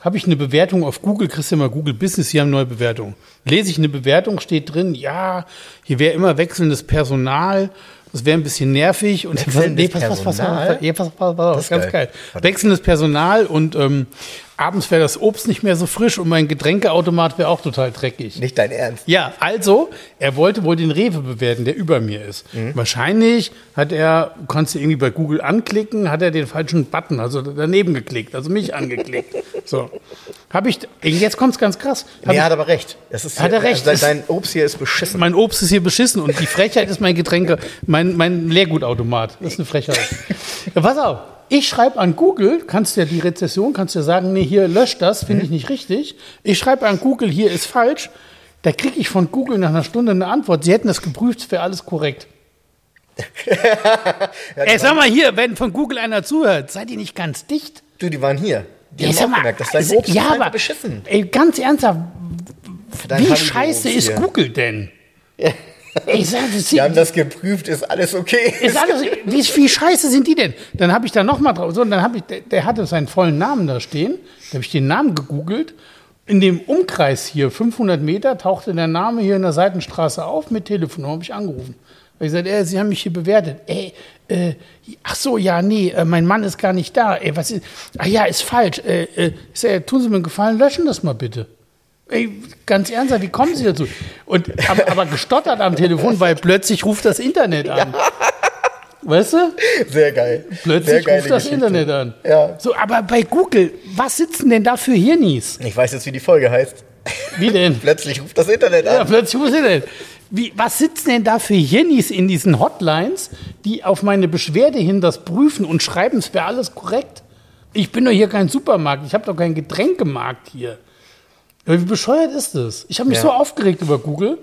Habe ich eine Bewertung auf Google, kriegst du ja mal Google Business, hier haben neue Bewertungen. Lese ich eine Bewertung, steht drin, ja, hier wäre immer wechselndes Personal, das wäre ein bisschen nervig und Wechselndes pass, pass, pass, pass, pass, pass, pass, pass, Das ist ganz geil. Wechselndes Personal und ähm, abends wäre das Obst nicht mehr so frisch und mein Getränkeautomat wäre auch total dreckig. Nicht dein Ernst. Ja, also, er wollte wohl den Rewe bewerten, der über mir ist. Wahrscheinlich hat er, kannst du irgendwie bei Google anklicken, hat er den falschen Button, also daneben geklickt, also mich angeklickt. So. Habe ich, jetzt kommt's ganz krass. Hab Nee, ich, er hat aber recht. Das ist Hat er recht. Also dein Obst hier ist beschissen. mein Obst ist hier beschissen und die Frechheit ist mein Getränke, mein, mein Leergutautomat. Das ist eine Frechheit. Ja, pass auf. Ich schreibe an Google, kannst ja die Rezession, kannst ja sagen, nee, hier löscht das, finde ich nicht richtig. Ich schreibe an Google, hier ist falsch. Da kriege ich von Google nach einer Stunde eine Antwort. Sie hätten das geprüft, es wäre alles korrekt. Ey, sag mal hier, wenn von Google einer zuhört, seid ihr nicht ganz dicht? Du, die waren hier. Die Ey, haben auch mal, gemerkt, dass dein Obst ja, aber, beschissen. Ey, ganz ernsthaft, Dein wie scheiße ist. Google denn? Ich sag, das Die haben das geprüft, ist alles okay. ist alles, wie, wie scheiße sind die denn? Dann habe ich da nochmal drauf, so, und dann habe ich, der, der hatte seinen vollen Namen da stehen, da habe ich den Namen gegoogelt. In dem Umkreis hier, 500 Meter, tauchte der Name hier in der Seitenstraße auf mit Telefon, habe ich angerufen. Weil ich gesagt, ey, Sie haben mich hier bewertet. Ey, äh, ach so, ja, nee, äh, mein Mann ist gar nicht da. Ey, was ist, ach ja, ist falsch. Äh, äh, sag, tun Sie mir einen Gefallen, löschen das mal bitte. Ey, ganz ernsthaft, wie kommen Sie dazu? Und aber, aber gestottert am Telefon, weil plötzlich ruft das Internet an. Weißt du? Sehr geil. Sehr Plötzlich geile ruft das Geschichte. Internet an. Ja. So, aber bei Google, was sitzen denn da für Hirnis? Ich weiß jetzt, wie die Folge heißt. Wie denn? Plötzlich ruft das Internet Ja, an. plötzlich ruft das Internet. Wie, was sitzen denn da für Hirnis in diesen Hotlines, die auf meine Beschwerde hin das prüfen und schreiben, es wäre alles korrekt? Ich bin doch hier kein Supermarkt, ich habe doch keinen Getränkemarkt hier. Ja, Wie bescheuert ist das? Ich habe mich Ja. so aufgeregt über Google. Und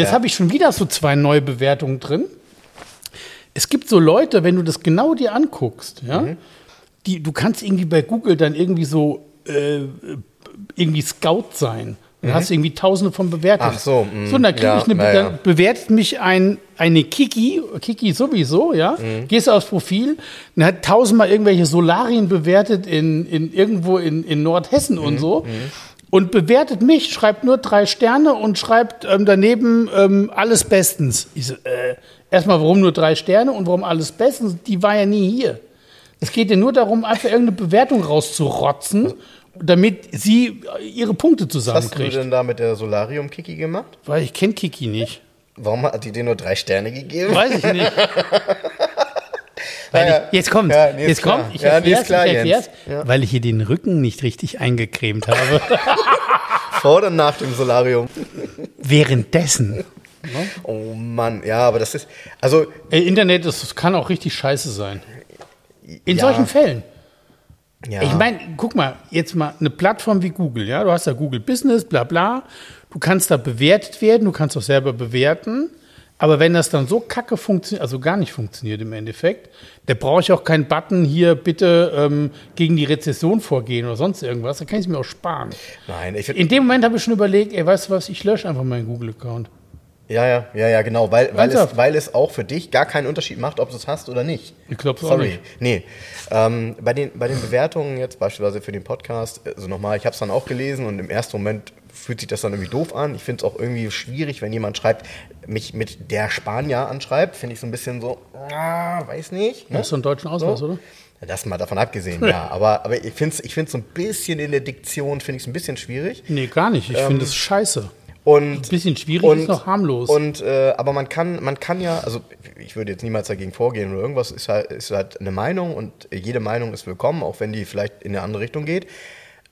jetzt Ja. habe ich schon wieder so zwei neue Bewertungen drin. Es gibt so Leute, wenn du das genau dir anguckst, ja, Mhm. die, du kannst irgendwie bei Google dann irgendwie so äh, irgendwie Scout sein. Dann hast du irgendwie tausende von Bewertungen. Mhm. Ach so, mm, So, und dann, krieg ja, ich eine, ja. dann bewertet mich ein, eine Kiki, Kiki sowieso, ja. Mhm. Gehst aufs Profil, dann hat tausendmal irgendwelche Solarien bewertet in, in irgendwo in, in Nordhessen Mhm, und so. Und bewertet mich, schreibt nur drei Sterne und schreibt ähm, daneben ähm, alles bestens. Ich so, äh, erstmal, warum nur drei Sterne und warum alles bestens? Die war ja nie hier. Es geht ja nur darum, einfach irgendeine Bewertung rauszurotzen, damit sie ihre Punkte Was hast du zusammenkriegt. denn da mit der Solarium-Kiki gemacht? Weil ich kenne Kiki nicht. Warum hat die dir nur drei Sterne gegeben? Weiß ich nicht. Ja, ich, jetzt kommt, ja, nee, jetzt klar. kommt, ich Ja, nee, erklär's, ist klar, ich erklär's, Jens. Ja. weil ich hier den Rücken nicht richtig eingecremt habe. Vor oder nach dem Solarium? Währenddessen. Oh Mann, ja, aber das ist. Also, Äh, Internet, das kann auch richtig scheiße sein. In solchen Fällen. ja. Ich meine, guck mal, jetzt mal eine Plattform wie Google, ja, du hast da Google Business, bla bla, du kannst da bewertet werden, du kannst auch selber bewerten, aber wenn das dann so kacke funktioniert, also gar nicht funktioniert im Endeffekt, da brauche ich auch keinen Button hier, bitte ähm, gegen die Rezession vorgehen oder sonst irgendwas, da kann ich es mir auch sparen. Nein, ich In dem Moment habe ich schon überlegt, ey, weißt du was, ich lösche einfach meinen Google-Account. Ja, ja, ja, ja, genau. Weil, weil, es, weil es auch für dich gar keinen Unterschied macht, ob du es hast oder nicht. Ich glaub's auch Sorry. nicht. Nee. Ähm, bei, den, bei den Bewertungen jetzt beispielsweise für den Podcast, also nochmal, ich habe es dann auch gelesen und im ersten Moment fühlt sich das dann irgendwie doof an. Ich finde es auch irgendwie schwierig, wenn jemand schreibt, mich mit der Spanier anschreibt, finde ich so ein bisschen so, ah, weiß nicht. Ne? Hast du einen deutschen Ausweis, So. oder? Das mal davon abgesehen, ja. Aber, aber ich finde es ich find's so ein bisschen in der Diktion, finde ich es ein bisschen schwierig. Nee, gar nicht. Ich finde es scheiße. Und Ein bisschen schwierig ist noch harmlos. Und äh, aber man kann, man kann ja, also ich würde jetzt niemals dagegen vorgehen oder irgendwas, ist halt, ist halt eine Meinung und jede Meinung ist willkommen, auch wenn die vielleicht in eine andere Richtung geht.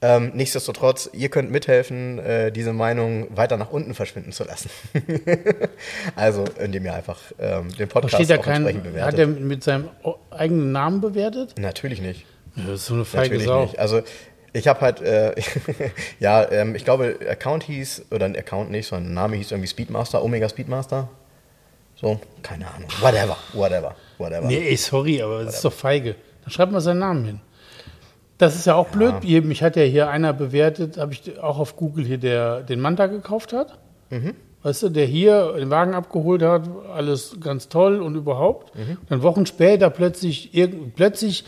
Ähm, nichtsdestotrotz, ihr könnt mithelfen, äh, diese Meinung weiter nach unten verschwinden zu lassen. also, indem ihr einfach ähm, den Podcast auch kein, entsprechend bewertet. hat er mit seinem eigenen Namen bewertet? Natürlich nicht. Ja, das ist so eine feige Natürlich Sau. nicht. Also ich habe halt, äh, ja, ähm, ich glaube, Account hieß, oder ein Account nicht, sondern Name hieß irgendwie Speedmaster, Omega Speedmaster. So, keine Ahnung. Whatever, whatever, whatever. Nee, ey, sorry, aber das ist doch feige. Dann schreibt mal seinen Namen hin. Das ist ja auch blöd. Hier, mich hat ja hier einer bewertet, habe ich auch auf Google hier, der den Manta gekauft hat. Mhm. Weißt du, der hier den Wagen abgeholt hat, alles ganz toll und überhaupt. Mhm. Dann Wochen später plötzlich, plötzlich,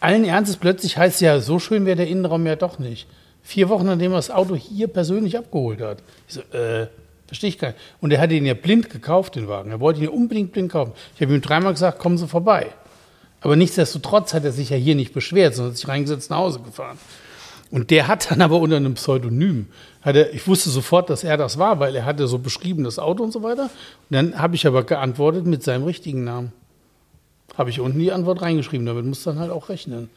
allen Ernstes, plötzlich heißt es ja, so schön wäre der Innenraum ja doch nicht. Vier Wochen, nachdem er das Auto hier persönlich abgeholt hat. Ich so, äh, verstehe ich gar nicht. Und er hatte ihn ja blind gekauft, den Wagen. Er wollte ihn ja unbedingt blind kaufen. Ich habe ihm dreimal gesagt, kommen Sie vorbei. Aber nichtsdestotrotz hat er sich ja hier nicht beschwert, sondern hat sich reingesetzt nach Hause gefahren. Und der hat dann aber unter einem Pseudonym, hat er, ich wusste sofort, dass er das war, weil er hatte so beschrieben das Auto und so weiter. Und dann habe ich aber geantwortet mit seinem richtigen Namen. Habe ich unten die Antwort reingeschrieben, damit muss dann halt auch rechnen.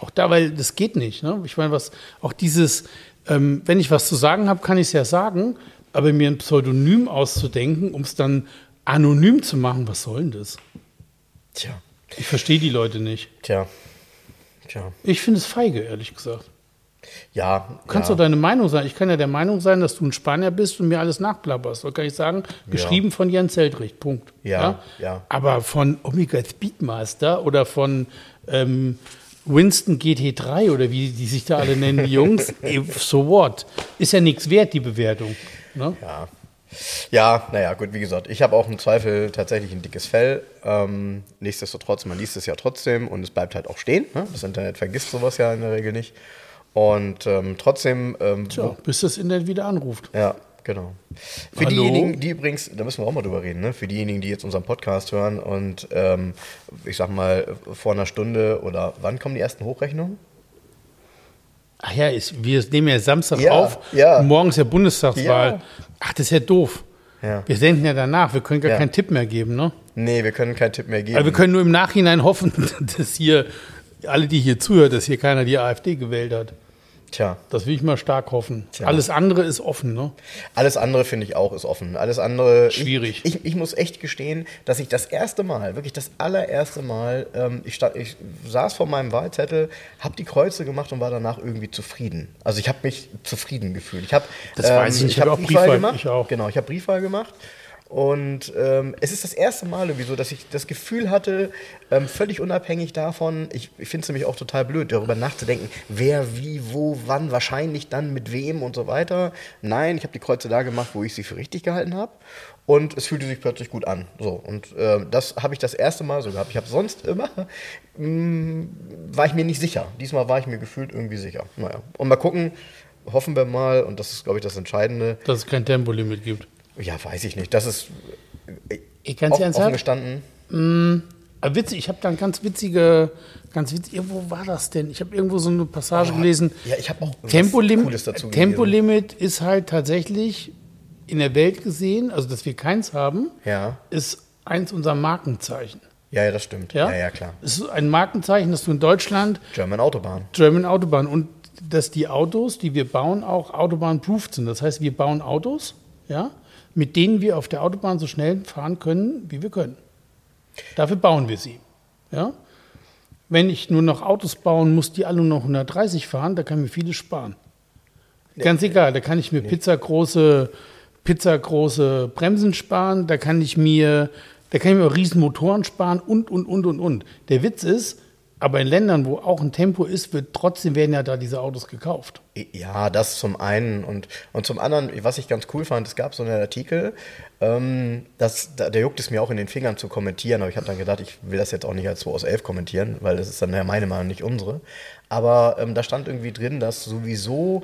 Auch da, weil das geht nicht. Ne? Ich meine, was auch dieses, ähm, wenn ich was zu sagen habe, kann ich es ja sagen, aber mir ein Pseudonym auszudenken, um es dann anonym zu machen, was soll denn das? Tja, Ich verstehe die Leute nicht. tja, tja. Ich finde es feige, ehrlich gesagt. Ja. Du kannst ja. doch deine Meinung sein. Ich kann ja der Meinung sein, dass du ein Spanier bist und mir alles nachplapperst. Da kann ich sagen, geschrieben von Jan Zeltricht. Punkt. Ja, ja. Aber von Omega Speedmaster oder von ähm, Winston GT3 oder wie die sich da alle nennen, die Jungs, ey, so what? Ist ja nichts wert, die Bewertung. Ne? Ja. Ja, naja, gut, wie gesagt, ich habe auch im Zweifel tatsächlich ein dickes Fell. Ähm, nichtsdestotrotz, man liest es ja trotzdem und es bleibt halt auch stehen. Ne? Das Internet vergisst sowas ja in der Regel nicht. Und ähm, trotzdem. Ähm, Tja, bis das Internet wieder anruft. Ja, genau. Für Hallo? diejenigen, die übrigens, da müssen wir auch mal drüber reden, ne? für diejenigen, die jetzt unseren Podcast hören und ähm, ich sag mal vor einer Stunde oder wann kommen die ersten Hochrechnungen? Ach ja, ist, wir nehmen ja Samstag Ja, auf. ja. Und morgens ja Bundestagswahl. Ja. Ach, das ist ja doof. Ja. Wir senden ja danach. Wir können gar keinen Tipp mehr geben, ne? Nee, wir können keinen Tipp mehr geben. Aber wir können nur im Nachhinein hoffen, dass hier, alle, die hier zuhören, dass hier keiner die AfD gewählt hat. Tja, Das will ich mal stark hoffen. Tja. Alles andere ist offen, ne? alles andere finde ich auch ist offen. Alles andere. Schwierig. Ich, ich, ich muss echt gestehen, dass ich das erste Mal, wirklich das allererste Mal, ähm, ich, stand, ich saß vor meinem Wahlzettel, habe die Kreuze gemacht und war danach irgendwie zufrieden. Also ich habe mich zufrieden gefühlt. Ich habe, Das weiß ich nicht. Ich hab hab auch Briefwahl Briefwahl, gemacht. ich auch. Genau, ich habe Briefwahl gemacht. Und ähm, es ist das erste Mal irgendwie so, dass ich das Gefühl hatte, ähm, völlig unabhängig davon, ich, ich finde es nämlich auch total blöd, darüber nachzudenken, wer, wie, wo, wann, wahrscheinlich dann mit wem und so weiter. Nein, ich habe die Kreuze da gemacht, wo ich sie für richtig gehalten habe. Und es fühlte sich plötzlich gut an. So, und äh, das habe ich das erste Mal so gehabt. Ich habe sonst immer, mh, war ich mir nicht sicher. Diesmal war ich mir gefühlt irgendwie sicher. Naja, und mal gucken, hoffen wir mal, und das ist, glaube ich, das Entscheidende, Dass es kein Tempolimit gibt. Ja, weiß ich nicht. Das ist äh, Ich ganz offen ernsthaft? gestanden. Aber witzig, ich habe da ein ganz witzige, ganz witzig, wo war das denn? Ich habe irgendwo so eine Passage gelesen. Ja, ich habe auch Tempolim Cooles dazu gelesen. Tempolimit ist halt tatsächlich in der Welt gesehen, also dass wir keins haben, Ja. ist eins unserer Markenzeichen. Ja, ja, das stimmt. Ja, Ja, ja, klar. Es ist ein Markenzeichen, dass du in Deutschland German Autobahn. German Autobahn und dass die Autos, die wir bauen, auch Autobahn-proofed sind. Das heißt, wir bauen Autos, ja, mit denen wir auf der Autobahn so schnell fahren können, wie wir können. Dafür bauen wir sie. Ja? Wenn ich nur noch Autos bauen muss, die alle nur noch 130 fahren, da kann mir vieles sparen. Ganz egal, da kann ich mir pizzagroße, pizzagroße Bremsen sparen, da kann ich mir, da kann ich mir auch riesen Motoren sparen und, und, und, und, und. Der Witz ist, aber in Ländern, wo auch ein Tempo ist, wird trotzdem werden ja da diese Autos gekauft. Ja, das zum einen. Und, und zum anderen, was ich ganz cool fand, es gab so einen Artikel, ähm, das, da, der juckt es mir auch in den Fingern zu kommentieren, aber ich habe dann gedacht, ich will das jetzt auch nicht als 2 aus 11 kommentieren, weil das ist dann ja meine Meinung, nicht unsere. Aber ähm, da stand irgendwie drin, dass sowieso,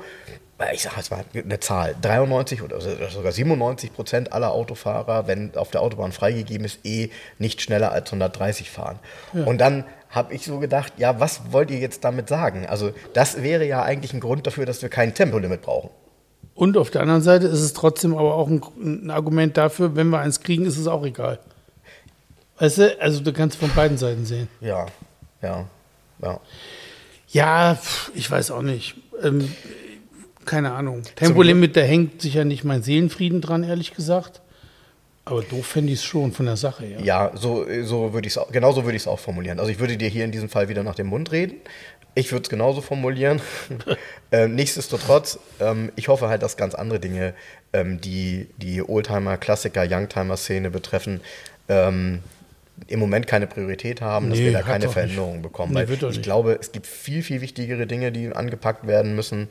ich sage jetzt mal eine Zahl, 93 oder sogar 97 Prozent aller Autofahrer, wenn auf der Autobahn freigegeben ist, eh nicht schneller als 130 fahren. Und dann habe ich so gedacht, ja, was wollt ihr jetzt damit sagen? Also das wäre ja eigentlich ein Grund dafür, dass wir kein Tempolimit brauchen. Und auf der anderen Seite ist es trotzdem aber auch ein, ein Argument dafür, wenn wir eins kriegen, ist es auch egal. Weißt du, also du kannst von beiden Seiten sehen. Ja, ja, ja. Ja, ich weiß auch nicht. Ähm, keine Ahnung. Tempolimit, da hängt sicher nicht mein Seelenfrieden dran, ehrlich gesagt. Aber doof fände ich es schon von der Sache her. Ja, so, so würde ich es genau so würde ich es auch formulieren. Also ich würde dir hier in diesem Fall wieder nach dem Mund reden. Ich würde es genauso formulieren. ähm, nichtsdestotrotz, ähm, ich hoffe halt, dass ganz andere Dinge, ähm, die die Oldtimer, Klassiker, Youngtimer-Szene betreffen, ähm, im Moment keine Priorität haben, dass Nee, wir da keine. Veränderungen bekommen. Nee, ich nicht. glaube, es gibt viel, viel wichtigere Dinge, die angepackt werden müssen.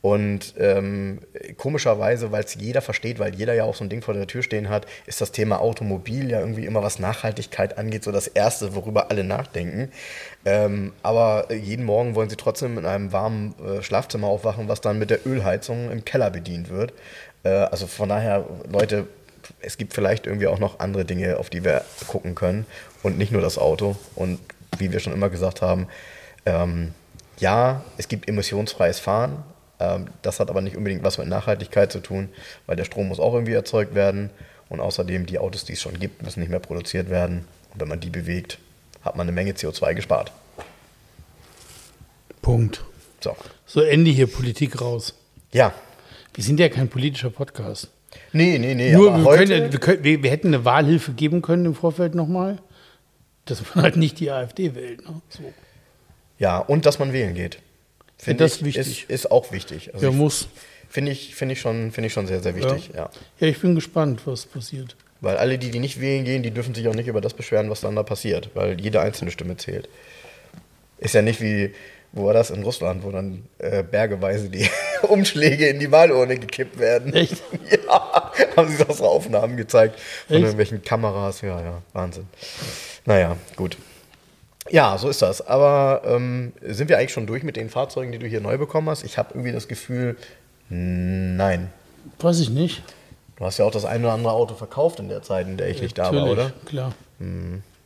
Und ähm, komischerweise, weil es jeder versteht, weil jeder ja auch so ein Ding vor der Tür stehen hat, ist das Thema Automobil ja irgendwie immer, was Nachhaltigkeit angeht, so das Erste, worüber alle nachdenken. Ähm, aber jeden Morgen wollen sie trotzdem in einem warmen äh, Schlafzimmer aufwachen, was dann mit der Ölheizung im Keller bedient wird. Äh, also von daher, Leute, es gibt vielleicht irgendwie auch noch andere Dinge, auf die wir gucken können und nicht nur das Auto. Und wie wir schon immer gesagt haben, ähm, ja, es gibt emissionsfreies Fahren. Ähm, das hat aber nicht unbedingt was mit Nachhaltigkeit zu tun, weil der Strom muss auch irgendwie erzeugt werden. Und außerdem, die Autos, die es schon gibt, müssen nicht mehr produziert werden. Und wenn man die bewegt, hat man eine Menge CO2 gespart. Punkt. So. So Ende hier Politik raus. Ja. Wir sind ja kein politischer Podcast. Nee, nee, nee. Nur wir, heute, können, wir, können, wir, wir hätten eine Wahlhilfe geben können im Vorfeld nochmal, dass man halt nicht die AfD wählt. Ne? So. ja, und dass man wählen geht. Finde das ich, wichtig. Ist, ist auch wichtig. Also Ja, muss. Finde ich, finde ich, schon, finde ich schon sehr, sehr wichtig, ja. Ja, ich bin gespannt, was passiert. Weil alle, die, die nicht wählen gehen, die dürfen sich auch nicht über das beschweren, was dann da passiert, weil jede einzelne Stimme zählt. Ist ja nicht wie, wo war das in Russland, wo dann äh, bergeweise die Umschläge in die Wahlurne gekippt werden. Echt? Ja, haben sie aus Aufnahmen gezeigt von Echt? irgendwelchen Kameras. Ja, ja, Wahnsinn. Naja, gut. Ja, so ist das. Aber ähm, sind wir eigentlich schon durch mit den Fahrzeugen, die du hier neu bekommen hast? Ich habe irgendwie das Gefühl, nein. Weiß ich nicht. Du hast ja auch das eine oder andere Auto verkauft in der Zeit, in der ich nicht da war, Natürlich, oder? klar.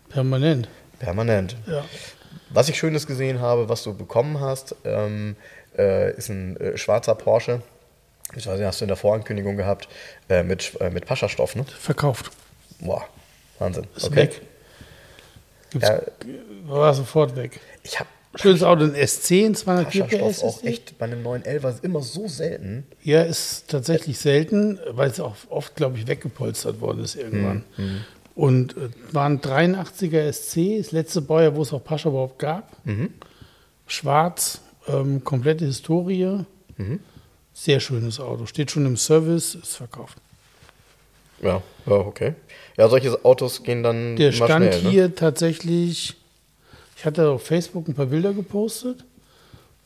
Permanent. Permanent. Ja. Was ich Schönes gesehen habe, was du bekommen hast, ähm, äh, ist ein äh, schwarzer Porsche. Ich weiß nicht, hast du in der Vorankündigung gehabt, äh, mit, äh, mit Paschastoff, ne? Verkauft. Boah, Wahnsinn. Ist weg. Gibt's, Ja, War sofort weg. ich habe Schönes Auto, ein S10, 204 Paschastoff PS. auch echt bei einem 911 immer so selten. Ja, ist tatsächlich selten, weil es auch oft, glaube ich, weggepolstert worden ist irgendwann. Mhm, Und äh, war ein 83er SC, das letzte Baujahr, wo es auch Pascha überhaupt gab. Mhm. Schwarz, ähm, komplette Historie. Mhm. Sehr schönes Auto. Steht schon im Service, ist verkauft. Ja, ja, okay. Ja, solche Autos gehen dann Der stand schnell, ne? hier tatsächlich, ich hatte auf Facebook ein paar Bilder gepostet.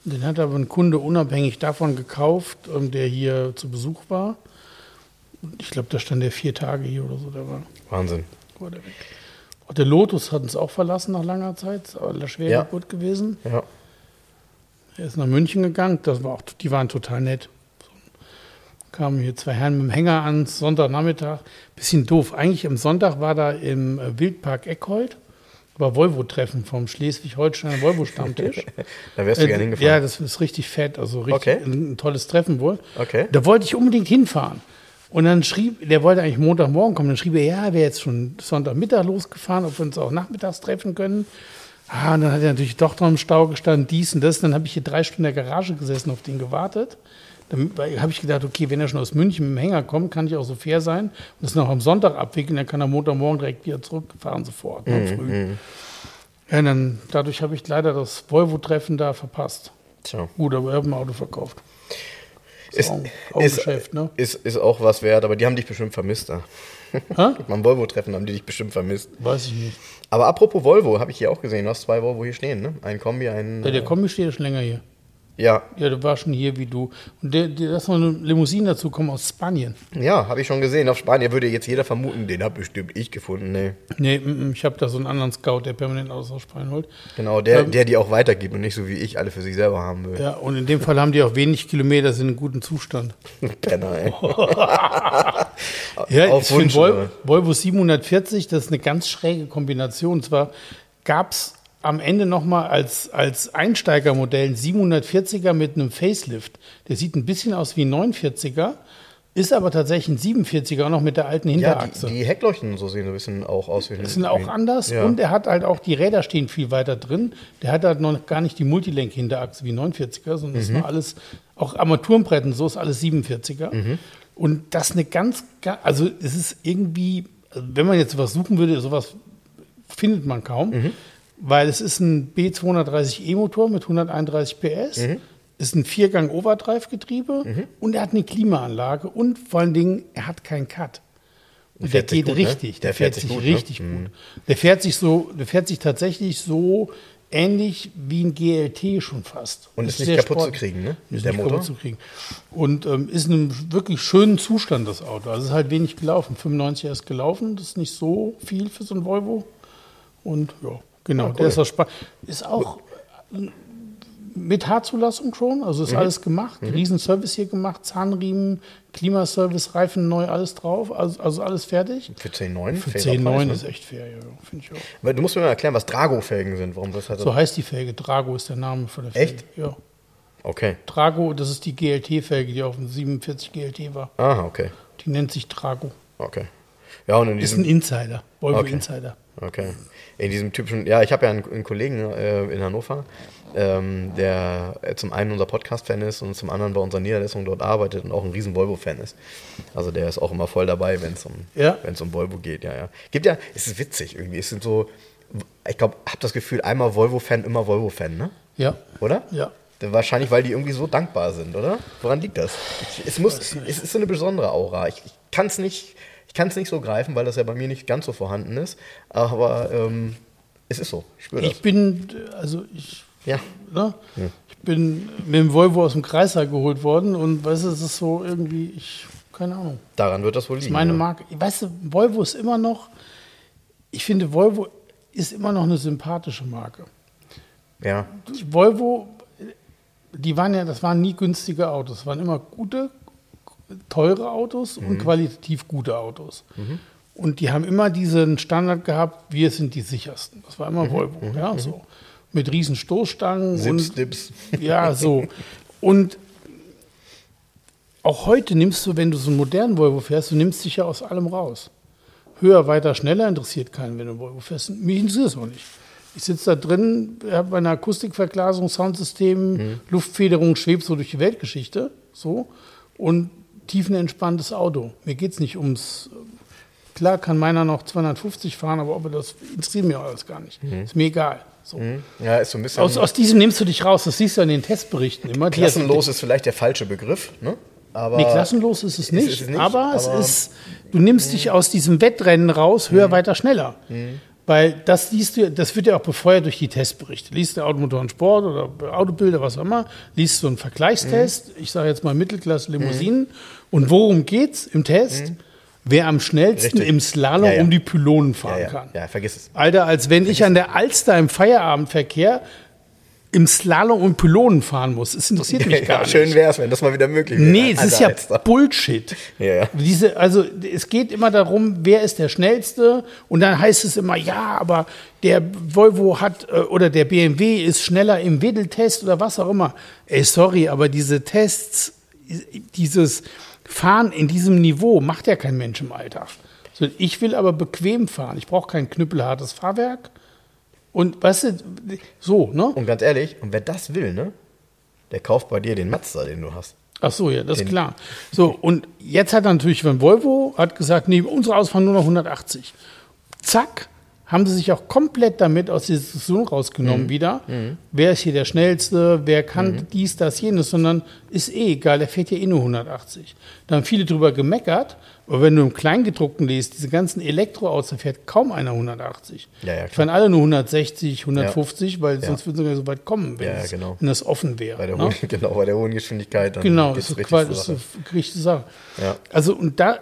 Den hat aber ein Kunde unabhängig davon gekauft, ähm, der hier zu Besuch war. Und ich glaube, da stand der vier Tage hier oder so, der war, Wahnsinn. war der der Lotus hat uns auch verlassen nach langer Zeit, aber schwer Ja. kaputt gewesen. Ja. Er ist nach München gegangen, das war auch, die waren total nett. Kamen hier zwei Herren mit dem Hänger an, Sonntagnachmittag. Bisschen doof. Eigentlich am Sonntag war da im äh, Wildpark Eckhold, war Volvo-Treffen vom Schleswig-Holsteiner Volvo-Stammtisch. Da wärst du Äh, gerne hingefahren. Ja, das ist richtig fett, also richtig Okay. ein, tolles Treffen wohl. Okay. Da wollte ich unbedingt hinfahren. Und dann schrieb, der wollte eigentlich Montagmorgen kommen, dann schrieb er, ja, er wäre jetzt schon Sonntagmittag losgefahren, ob wir uns auch nachmittags treffen können. Ah, und dann hat er natürlich doch noch im Stau gestanden, dies und das. Dann habe ich hier drei Stunden in der Garage gesessen, auf den gewartet. Dann habe ich gedacht, okay, wenn er schon aus München mit dem Hänger kommt, kann ich auch so fair sein und das noch am Sonntag abwickeln, dann kann er Montagmorgen direkt wieder zurückfahren sofort, ne, früh. Ja, dann, dadurch habe ich leider das Volvo-Treffen da verpasst. Tja. Gut, aber ich habe ein Auto verkauft. Ist, auch- auch ist, Geschäft, ne? ist, ist auch was wert, aber die haben dich bestimmt vermisst. Da. Beim Volvo-Treffen haben die dich bestimmt vermisst. Weiß ich nicht. Aber apropos Volvo, habe ich hier auch gesehen. Du hast zwei Volvo hier stehen, ne? Ein Kombi, ein. Ja, der Kombi steht ja schon länger hier. Ja, Ja, der war schon hier wie du. Und der, der, da ist noch eine Limousine dazu kommen aus Spanien. ja habe ich schon gesehen. Auf Spanien würde jetzt jeder vermuten, den habe bestimmt ich gefunden. Nee. Nee, ich habe da so einen anderen Scout, der permanent Autos aus Spanien holt. Genau, der, Ähm, der die auch weitergibt und nicht so wie ich alle für sich selber haben will. Ja, und in dem Fall haben die auch wenig Kilometer, sind in gutem Zustand. Penner, ey. Ja, Auf ich finde Wunsch, Vol oder? Volvo 740, das ist eine ganz schräge Kombination. Und zwar gab es am Ende nochmal als, als Einsteigermodell einen 740er mit einem Facelift. Der sieht ein bisschen aus wie ein 49er, ist aber tatsächlich ein 47er, auch noch mit der alten Ja, Hinterachse. die, die Heckleuchten so sehen ein bisschen auch aus wie Die sind auch anders Ja. und er hat halt auch, die Räder stehen viel weiter drin. Der hat halt noch gar nicht die Multilenk-Hinterachse wie 49er, sondern Mhm. das ist noch alles, auch Armaturenbretten, so ist alles 47er. Mhm. Und das eine ganz, ga- also es ist irgendwie, also wenn man jetzt was suchen würde, sowas findet man kaum, Mhm. Weil es ist ein B230e-Motor mit 131 PS, Mhm. ist ein Viergang-Overdrive-Getriebe und er hat eine Klimaanlage und vor allen Dingen, er hat keinen Cut. Und der geht gut, ne? richtig, Der der, fährt, sich gut, ne? richtig gut. Der fährt sich so, der fährt sich tatsächlich so ähnlich wie ein GLT schon fast. Und ist nicht sehr kaputt zu sportlich. kriegen, ne? Ist Der nicht Motor? kaputt zu kriegen. Und ähm, ist in einem wirklich schönen Zustand, das Auto. Also es ist halt wenig gelaufen. 95 ist gelaufen, das ist nicht so viel für so ein Volvo. Und ja, genau, Ah, cool. der ist auch spannend. Ist auch mit H-Zulassung schon, also Mhm. ist alles gemacht. Riesenservice hier gemacht, Zahnriemen, Klimaservice, Reifen neu, alles drauf, also, also alles fertig. Für 10,9? Für fairer 10,9 Preis, ist ne? echt fair, ja, finde ich auch. Weil Du musst mir mal erklären, was Drago-Felgen sind. Warum das halt So heißt die Felge. Drago ist der Name von der Felge. Echt? Ja. Okay. Drago, das ist die GLT-Felge, die auf dem 47 GLT war. Aha, okay. Die nennt sich Drago. Okay. Ja, und in Ist ein diesem, Insider. Volvo Okay. Insider. okay. In diesem typischen, ja, ich habe ja einen, einen Kollegen äh, in Hannover, ähm, der äh, zum einen unser Podcast-Fan ist und zum anderen bei unserer Niederlassung dort arbeitet und auch ein riesen Volvo-Fan ist. Also der ist auch immer voll dabei, wenn es um, Ja. wenn's um Volvo geht, ja, ja. Gibt ja, es ist witzig irgendwie, es sind so, ich glaube, habe das Gefühl, einmal Volvo-Fan, immer Volvo-Fan, ne? Ja. Oder? Ja. Wahrscheinlich, weil die irgendwie so dankbar sind, oder? Woran liegt das? Es, muss, es ist so eine besondere Aura. Ich, ich kann es nicht, nicht so greifen, weil das ja bei mir nicht ganz so vorhanden ist. Aber ähm, es ist so. Ich spüre das. Ich bin, also ich, ja. Ne? ja. ich bin mit dem Volvo aus dem Kreißsaal geholt worden und weißt du, es ist so irgendwie, ich, keine Ahnung. Daran wird das wohl liegen. Das ist meine Marke. Weißt du, Volvo ist immer noch, ich finde, Volvo ist immer noch eine sympathische Marke. Ja. Volvo, die waren ja, das waren nie günstige Autos, das waren immer gute, teure Autos mhm. und qualitativ gute Autos. Mhm. Und die haben immer diesen Standard gehabt, wir sind die sichersten. Das war immer mhm. Volvo, mhm. ja, so. Mit riesen Stoßstangen. Sips, und, Dips. Ja, so. Und auch heute nimmst du, wenn du so einen modernen Volvo fährst, du nimmst dich ja aus allem raus. Höher, weiter, schneller interessiert keinen, wenn du einen Volvo fährst. Mich interessiert es auch nicht. Ich sitze da drin, habe eine Akustikverglasung, Soundsystem, mhm. Luftfederung, schwebt so durch die Weltgeschichte. So. Und tiefenentspanntes Auto. Mir geht es nicht ums Klar kann meiner noch 250 fahren, aber ob das interessiert mir alles gar nicht. Mhm. Ist mir egal. So. Mhm. Ja, ist so ein bisschen. Aus, aus, diesem nimmst du dich raus. Das siehst du in den Testberichten immer. Klassenlos ist vielleicht der falsche Begriff. Ne? Aber nee, klassenlos ist es nicht. Ist es nicht aber, aber, es ist, du nimmst dich aus diesem Wettrennen raus, höher, mhm. weiter, schneller. Mhm. Weil das liest du, das wird ja auch befeuert durch die Testberichte. Liest du Automotor und Sport oder Autobilder, was auch immer, liest du einen Vergleichstest, mhm. ich sage jetzt mal Mittelklasse Limousinen. Mhm. Und worum geht's im Test? Mhm wer am schnellsten Richtig. im Slalom ja, ja. um die Pylonen fahren ja, kann. Ja, vergiss es. Alter, als wenn vergiss ich an der Alster im Feierabendverkehr im Slalom um Pylonen fahren muss. Es interessiert mich gar nicht. Schön wäre es, wenn das mal wieder möglich wäre. Nee, es ist ja Alster. Bullshit. Ja, Diese, also es geht immer darum, wer ist der Schnellste und dann heißt es immer, ja, aber der Volvo hat äh, oder der BMW ist schneller im Wedeltest oder was auch immer. Ey, sorry, aber diese Tests, dieses Fahren in diesem Niveau macht ja kein Mensch im Alltag. Ich will aber bequem fahren. Ich brauche kein knüppelhartes Fahrwerk. Und weißt du, so, ne? Und ganz ehrlich, und wer das will, ne? Der kauft bei dir den Mazda, den du hast. Ach so, ja, das den. ist klar. So, und jetzt hat er natürlich, wenn Volvo hat gesagt, nee, unsere Ausfahren nur noch 180. Zack, haben sie sich auch komplett damit aus der Diskussion rausgenommen mhm. wieder. Mhm. Wer ist hier der Schnellste, wer kann mhm. dies, das, jenes, sondern ist eh egal, der fährt ja eh nur 180. Da haben viele drüber gemeckert, aber wenn du im Kleingedruckten liest, diese ganzen Elektroautos, da fährt kaum einer 180. Ja, ja, Die fahren alle nur 160, 150, ja. weil sonst würden sie gar nicht so weit kommen, wenn, es, genau. wenn das offen wäre. Bei der, ne? hohen, genau, bei der hohen Geschwindigkeit. Dann genau, das ist, quasi, das ist eine Sache. Ja. Also und da,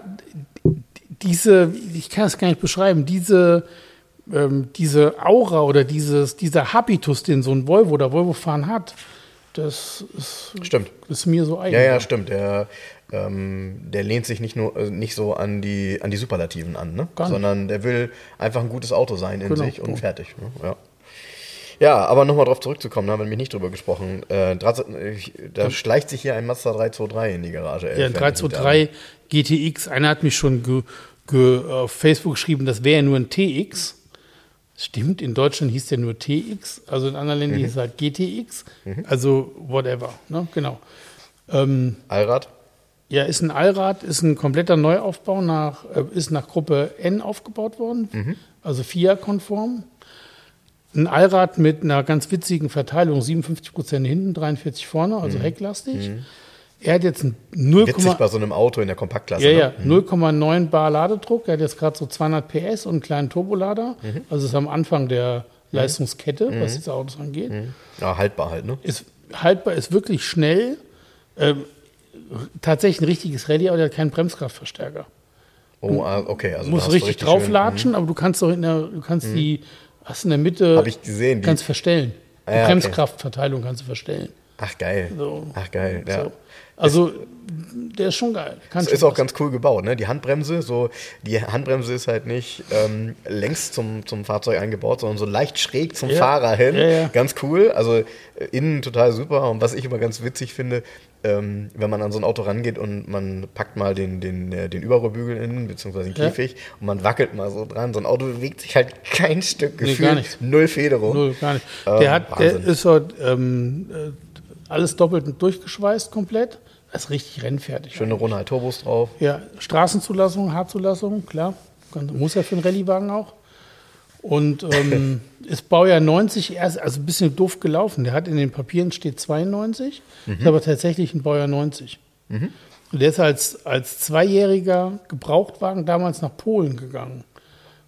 diese, ich kann es gar nicht beschreiben, diese ähm, diese Aura oder dieses, dieser Habitus, den so ein Volvo oder Volvo-Fahren hat, das ist, stimmt. ist mir so eigen. Ja, ja, stimmt. Der, ähm, der lehnt sich nicht nur äh, nicht so an die, an die Superlativen an, ne? sondern der will einfach ein gutes Auto sein in genau. sich und fertig. Ne? Ja. Ja, aber nochmal darauf zurückzukommen, da haben wir nämlich nicht drüber gesprochen. Äh, da schleicht sich hier ein Mazda 323 in die Garage. Ja, ein 323 GTX. Einer hat mich schon ge, ge, auf Facebook geschrieben, das wäre ja nur ein TX. Stimmt, in Deutschland hieß der nur TX, also in anderen Ländern mhm. hieß es halt GTX, mhm. also whatever, ne? genau. Ähm, Allrad? Ja, ist ein Allrad, ist ein kompletter Neuaufbau, nach, äh, ist nach Gruppe N aufgebaut worden, mhm. also FIA-konform. Ein Allrad mit einer ganz witzigen Verteilung, 57 Prozent hinten, 43 vorne, also mhm. hecklastig. Mhm. Er hat jetzt ein 0, Witzig bei so einem Auto in der Kompaktklasse. Ja, ne? ja, 0,9 mhm. Bar Ladedruck. Er hat jetzt gerade so 200 PS und einen kleinen Turbolader. Mhm. Also ist am Anfang der mhm. Leistungskette, mhm. was diese Autos angeht. Mhm. Ja, haltbar halt, ne? Ist haltbar, ist wirklich schnell. Ähm, tatsächlich ein richtiges Rallye, aber der hat keinen Bremskraftverstärker. Oh, ah, okay. Also du musst richtig, richtig drauflatschen, mhm. aber du kannst doch in der, du kannst die, hast in der Mitte, Hab ich gesehen, die, kannst verstellen. Die ah, ja, Bremskraftverteilung kannst du verstellen. Ach geil. So. Ach geil, ja. So. Also der ist schon geil. Kann ist auch ganz cool gebaut, ne? Die Handbremse, so die Handbremse ist halt nicht ähm, längs zum, zum Fahrzeug eingebaut, sondern so leicht schräg zum ja. Fahrer hin. Ja, ja. Ganz cool. Also äh, innen total super. Und was ich immer ganz witzig finde, ähm, wenn man an so ein Auto rangeht und man packt mal den, den, äh, den Überrollbügel innen, beziehungsweise den Käfig, und man wackelt mal so dran. So ein Auto bewegt sich halt kein Stück. Nee, gar nicht. Null Federung. Null, gar nicht. Ähm, der, hat, der ist halt, ähm, äh, alles doppelt durchgeschweißt komplett. Ist richtig rennfertig. Schöne Ronald Turbos drauf. Ja, Straßenzulassung, Haarzulassung, klar. Muss ja für einen Rallyewagen auch. Und ähm, ist Baujahr 90 erst, also ein bisschen doof gelaufen. Der hat in den Papieren steht 92, ist aber tatsächlich ein Baujahr 90. Und der ist als, als Zweijähriger Gebrauchtwagen damals nach Polen gegangen.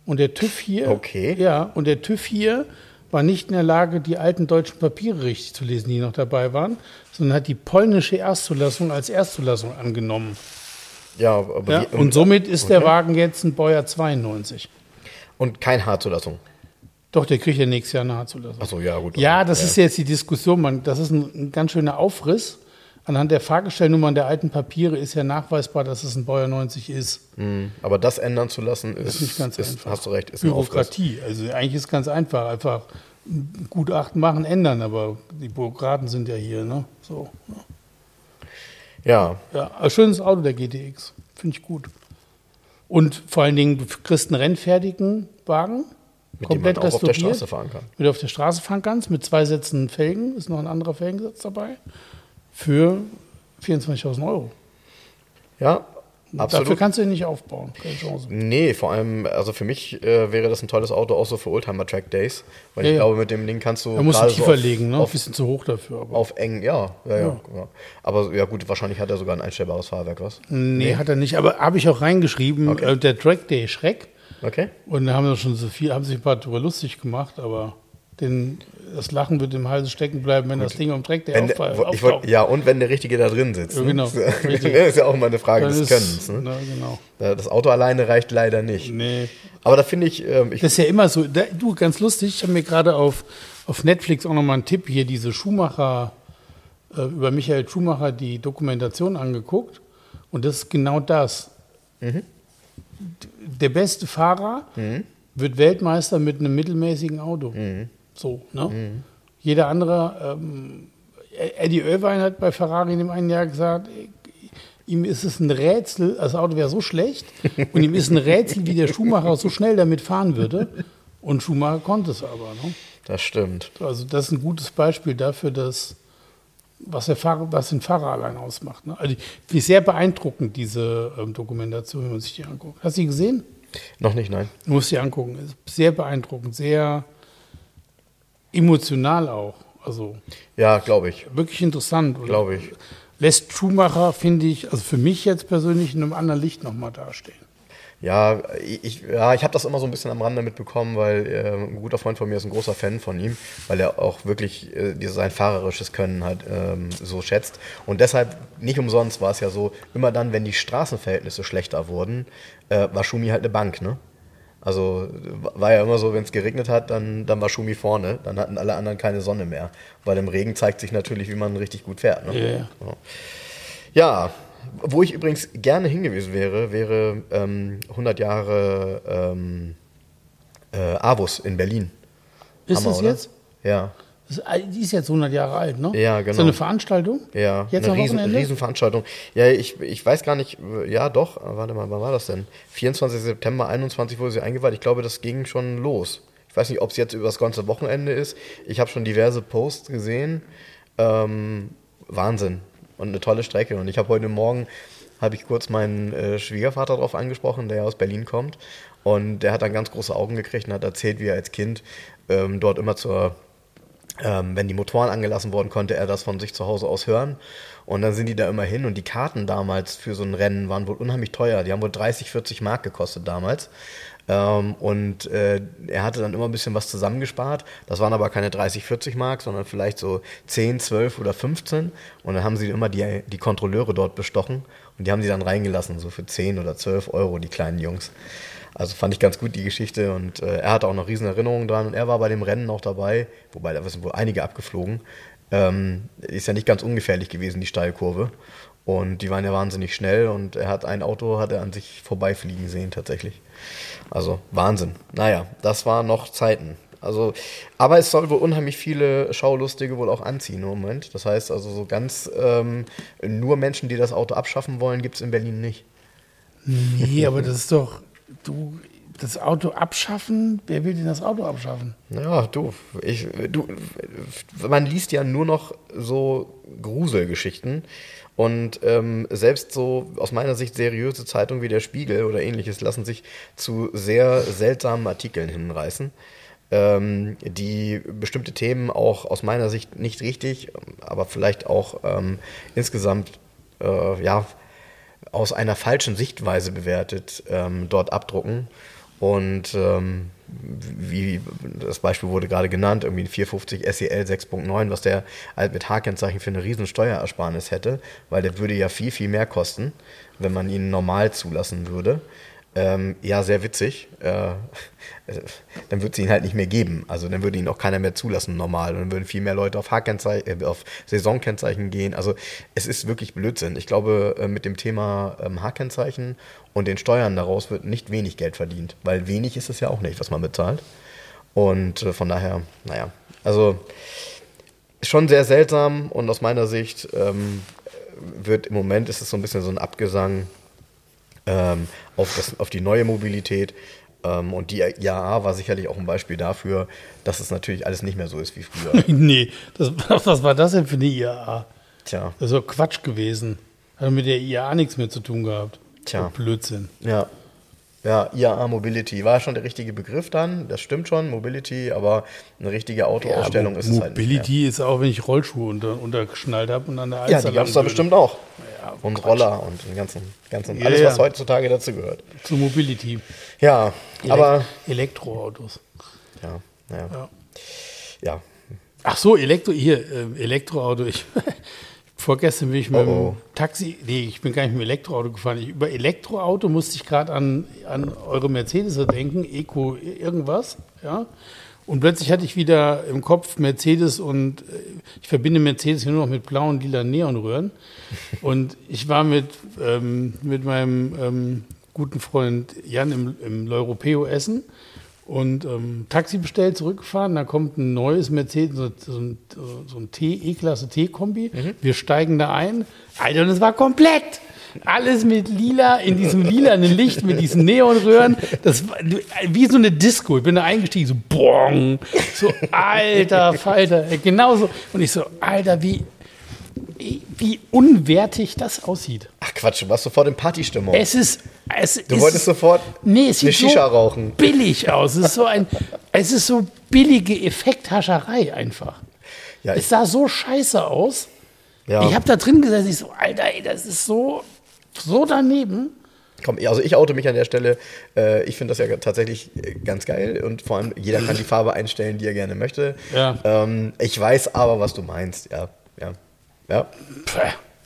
Und der TÜV hier, Okay. ja, und der TÜV hier war nicht in der Lage, die alten deutschen Papiere richtig zu lesen, die noch dabei waren, sondern hat die polnische Erstzulassung als Erstzulassung angenommen. Ja, aber Ja? wie- Und somit ist der okay. Wagen jetzt ein Baujahr 92. Und kein Haarzulassung. Doch, der kriegt ja nächstes Jahr eine Zulassung. Achso, ja, gut. Ja, das ist jetzt die Diskussion. Man, das ist ein, ein ganz schöner Aufriss. Anhand der Fahrgestellnummern der alten Papiere ist ja nachweisbar, dass es ein Baujahr 90 ist. Hm, Aber das ändern zu lassen, ist, ist nicht ganz einfach. Hast du recht, ist. Bürokratie. Also eigentlich ist es ganz einfach. Einfach ein Gutachten machen, ändern. Aber die Bürokraten sind ja hier. Ne? So, Ja, ja, ein schönes Auto, der GTX. Finde ich gut. Und vor allen Dingen, du kriegst einen rennfertigen Wagen. mit dem man komplett auch auf der. Straße fahren kann. Mit du auf der Straße fahren kannst, mit zwei Sätzen Felgen, ist noch ein anderer Felgensatz dabei, für 24.000 Euro. Ja, Dafür absolut. kannst du ihn nicht aufbauen, keine Chance. Nee, vor allem, also für mich äh, wäre das ein tolles Auto auch so für Oldtimer Track Days. Weil Ja, ich ja. glaube, mit dem Ding kannst du. Er muss tiefer so auf, legen, ne? Ein Auf, bisschen zu hoch dafür. Aber. auf eng, ja, ja, ja. Aber ja, gut, wahrscheinlich hat er sogar ein einstellbares Fahrwerk, was? nee, hat er nicht, aber habe ich auch reingeschrieben, Okay. äh, der Track Day Schreck. Okay. Und da haben wir schon so viel, haben sich ein paar drüber lustig gemacht, aber den, das Lachen wird im Halse stecken bleiben, wenn das Ding Wenn der, auffa- ich wollt, auftaucht. ja, und wenn der Richtige da drin sitzt. Ja, ne? genau, Das richtig. ist ja auch immer eine Frage Dann des ist- Könnens. Ne? Na, genau. Das Auto alleine reicht leider nicht. Nee. Aber da finde ich, ähm, ich Das ist ja immer so. Da, du, ganz lustig, ich habe mir gerade auf, auf Netflix auch nochmal einen Tipp hier, diese Schumacher, äh, über Michael Schumacher die Dokumentation angeguckt. Und das ist genau das. Mhm. Der beste Fahrer wird Weltmeister mit einem mittelmäßigen Auto. Mhm. So, ne? Jeder andere, ähm, Eddie Irvine hat bei Ferrari in dem einen Jahr gesagt, ihm ist es ein Rätsel, das Auto wäre so schlecht und ihm ist ein Rätsel, wie der Schumacher so schnell damit fahren würde. Und Schumacher konnte es aber. Ne? das stimmt. Also das ist ein gutes Beispiel dafür, dass was, der Fahrer, was den Fahrer allein ausmacht. Ne? Also finde es sehr beeindruckend, diese ähm, Dokumentation, wenn man sich die anguckt. Hast du die gesehen? Noch nicht, nein. Du musst die angucken. Ist sehr beeindruckend, sehr emotional auch. Also Ja, glaube ich. wirklich interessant. Glaube ich. Lässt Schumacher, finde ich, also für mich jetzt persönlich in einem anderen Licht nochmal dastehen. Ja, ich, ja, ich habe das immer so ein bisschen am Rande mitbekommen, weil äh, ein guter Freund von mir ist ein großer Fan von ihm, weil er auch wirklich äh, dieses- sein fahrerisches Können halt ähm, so schätzt. Und deshalb, nicht umsonst war es ja so, immer dann, wenn die Straßenverhältnisse schlechter wurden, äh, war Schumi halt eine Bank, ne? Also war ja immer so, wenn es geregnet hat, dann, dann war Schumi vorne, dann hatten alle anderen keine Sonne mehr. Weil im Regen zeigt sich natürlich, wie man richtig gut fährt. Ne? Ja, ja. Ja. Wo ich übrigens gerne hingewiesen wäre, wäre ähm, 100 Jahre ähm, äh, Avus in Berlin. Ist Hammer, das oder? jetzt? Ja, die ist jetzt 100 Jahre alt, ne? Ja, genau. eine Veranstaltung? ja, Jetzt eine riesen? Riesenveranstaltung. Ja, ich, ich weiß gar nicht, äh, ja doch, warte mal, wann war das denn? 24. September 21 wurde sie eingeweiht. Ich glaube, das ging schon los. Ich weiß nicht, ob es jetzt über das ganze Wochenende ist. Ich habe schon diverse Posts gesehen. Ähm, Wahnsinn. Und eine tolle Strecke. Und ich habe heute Morgen, habe ich kurz meinen äh, Schwiegervater darauf angesprochen, der ja aus Berlin kommt. Und der hat dann ganz große Augen gekriegt und hat erzählt, wie er als Kind ähm, dort immer zur ähm, wenn die Motoren angelassen wurden, konnte er das von sich zu Hause aus hören. Und dann sind die da immer hin und die Karten damals für so ein Rennen waren wohl unheimlich teuer. Die haben wohl 30, 40 Mark gekostet damals. Ähm, und äh, er hatte dann immer ein bisschen was zusammengespart. Das waren aber keine 30, 40 Mark, sondern vielleicht so 10, 12 oder 15. Und dann haben sie immer die, die Kontrolleure dort bestochen und die haben sie dann reingelassen, so für 10 oder 12 Euro, die kleinen Jungs. Also fand ich ganz gut die Geschichte und äh, er hatte auch noch riesen Erinnerungen dran und er war bei dem Rennen auch dabei, wobei da sind wohl einige abgeflogen. Ähm, ist ja nicht ganz ungefährlich gewesen, die Steilkurve. Und die waren ja wahnsinnig schnell und er hat ein Auto hat er an sich vorbeifliegen sehen tatsächlich. Also Wahnsinn. Naja, das waren noch Zeiten. Also, aber es soll wohl unheimlich viele Schaulustige wohl auch anziehen im Moment. Das heißt also so ganz ähm, nur Menschen, die das Auto abschaffen wollen, gibt es in Berlin nicht. Nee, aber das ist doch, du, das Auto abschaffen, wer will denn das Auto abschaffen? Ja, du, ich, du, man liest ja nur noch so Gruselgeschichten Und ähm, selbst so aus meiner Sicht seriöse Zeitungen wie der Spiegel oder ähnliches lassen sich zu sehr seltsamen Artikeln hinreißen, ähm, die bestimmte Themen auch aus meiner Sicht nicht richtig, aber vielleicht auch ähm, insgesamt äh, ja, aus einer falschen Sichtweise bewertet ähm, dort abdrucken. Und ähm, wie das Beispiel wurde gerade genannt, irgendwie ein 450 SEL 6.9, was der halt mit H-Kennzeichen für eine riesen Steuerersparnis hätte, weil der würde ja viel, viel mehr kosten, wenn man ihn normal zulassen würde. Ähm, ja, sehr witzig. Äh, dann würde es ihn halt nicht mehr geben. Also dann würde ihn auch keiner mehr zulassen normal. Und dann würden viel mehr Leute auf, äh, auf Saisonkennzeichen gehen. Also es ist wirklich Blödsinn. Ich glaube, äh, mit dem Thema ähm, H-Kennzeichen und den Steuern daraus wird nicht wenig Geld verdient. Weil wenig ist es ja auch nicht, was man bezahlt. Und äh, von daher, naja, also schon sehr seltsam und aus meiner Sicht ähm, wird im Moment ist es so ein bisschen so ein Abgesang ähm, auf, das, auf die neue Mobilität. Ähm, und die IAA war sicherlich auch ein Beispiel dafür, dass es natürlich alles nicht mehr so ist wie früher. nee, das, was war das denn für eine IAA? Tja. Das ist doch Quatsch gewesen. Hat mit der IAA nichts mehr zu tun gehabt. Tja. Blödsinn. Ja. Ja, IAA Mobility war schon der richtige Begriff dann, das stimmt schon, Mobility, aber eine richtige Autoausstellung ja, ist es halt nicht. Mobility ist auch, wenn ich Rollschuhe unter, untergeschnallt habe und an der Ja, die gab es da bestimmt auch. Ja, und Quatsch. Roller und den ganzen, ganzen Ja, alles, was heutzutage dazu gehört. Zu Mobility. Ja, Elek- aber Elektroautos. ja, ja, Ja. ja. Ach so, Elektro, hier, äh, Elektroauto. Ich, vorgestern bin ich mit Oh, oh. dem Taxi, nee, ich bin gar nicht mit dem Elektroauto gefahren. Ich, über Elektroauto musste ich gerade an, an eure Mercedes denken, Eco irgendwas, ja. Und plötzlich hatte ich wieder im Kopf Mercedes und äh, ich verbinde Mercedes hier nur noch mit blauen, lila Neonröhren. Und ich war mit, ähm, mit meinem ähm, guten Freund Jan im, im L'Europeo essen und ähm, Taxi bestellt, zurückgefahren. Da kommt ein neues Mercedes, so, so ein, so ein T, E-Klasse T-Kombi. Wir steigen da ein. Alter, und es war komplett. Alles mit lila, in diesem lilanen Licht, mit diesen Neonröhren. Das war wie so eine Disco. Ich bin da eingestiegen, so bong. So, alter Falter. Genauso. Und ich so, Alter, wie, wie unwertig das aussieht. Ach Quatsch, du warst sofort in Partystimmung. Es ist. Es du ist, wolltest sofort Nee, es eine sieht Shisha so rauchen. billig aus. Es ist so ein, es ist so billige Effekthascherei einfach. Ja, Es sah so scheiße aus. ja. Ich habe da drin gesessen, ich so, Alter, ey, das ist so, so daneben. Komm, also ich oute mich an der Stelle. Äh, ich finde das ja tatsächlich äh, ganz geil und vor allem jeder kann die Farbe einstellen, die er gerne möchte. Ja. Ähm, ich weiß aber, was du meinst. Ja, ja, ja,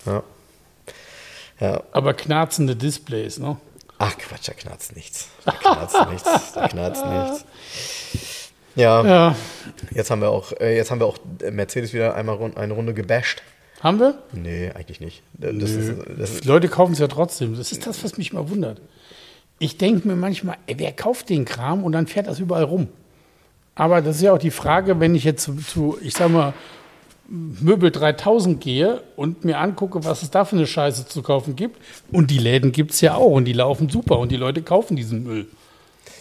ja. ja. Aber knarzende Displays, ne? Ach Quatsch, da knarzt nichts. Da knarzt nichts. Da knarzt nichts. Ja, Ja. jetzt haben wir auch, äh, jetzt haben wir auch Mercedes wieder einmal eine Runde gebasht. Haben wir? Nee, eigentlich nicht. Das ist, das Leute kaufen es ja trotzdem. Das ist das, was mich mal wundert. Ich denke mir manchmal, ey, wer kauft den Kram und dann fährt das überall rum? Aber das ist ja auch die Frage, wenn ich jetzt zu, zu ich sag mal, Möbel 3000 gehe und mir angucke, was es da für eine Scheiße zu kaufen gibt. Und die Läden gibt es ja auch und die laufen super und die Leute kaufen diesen Müll.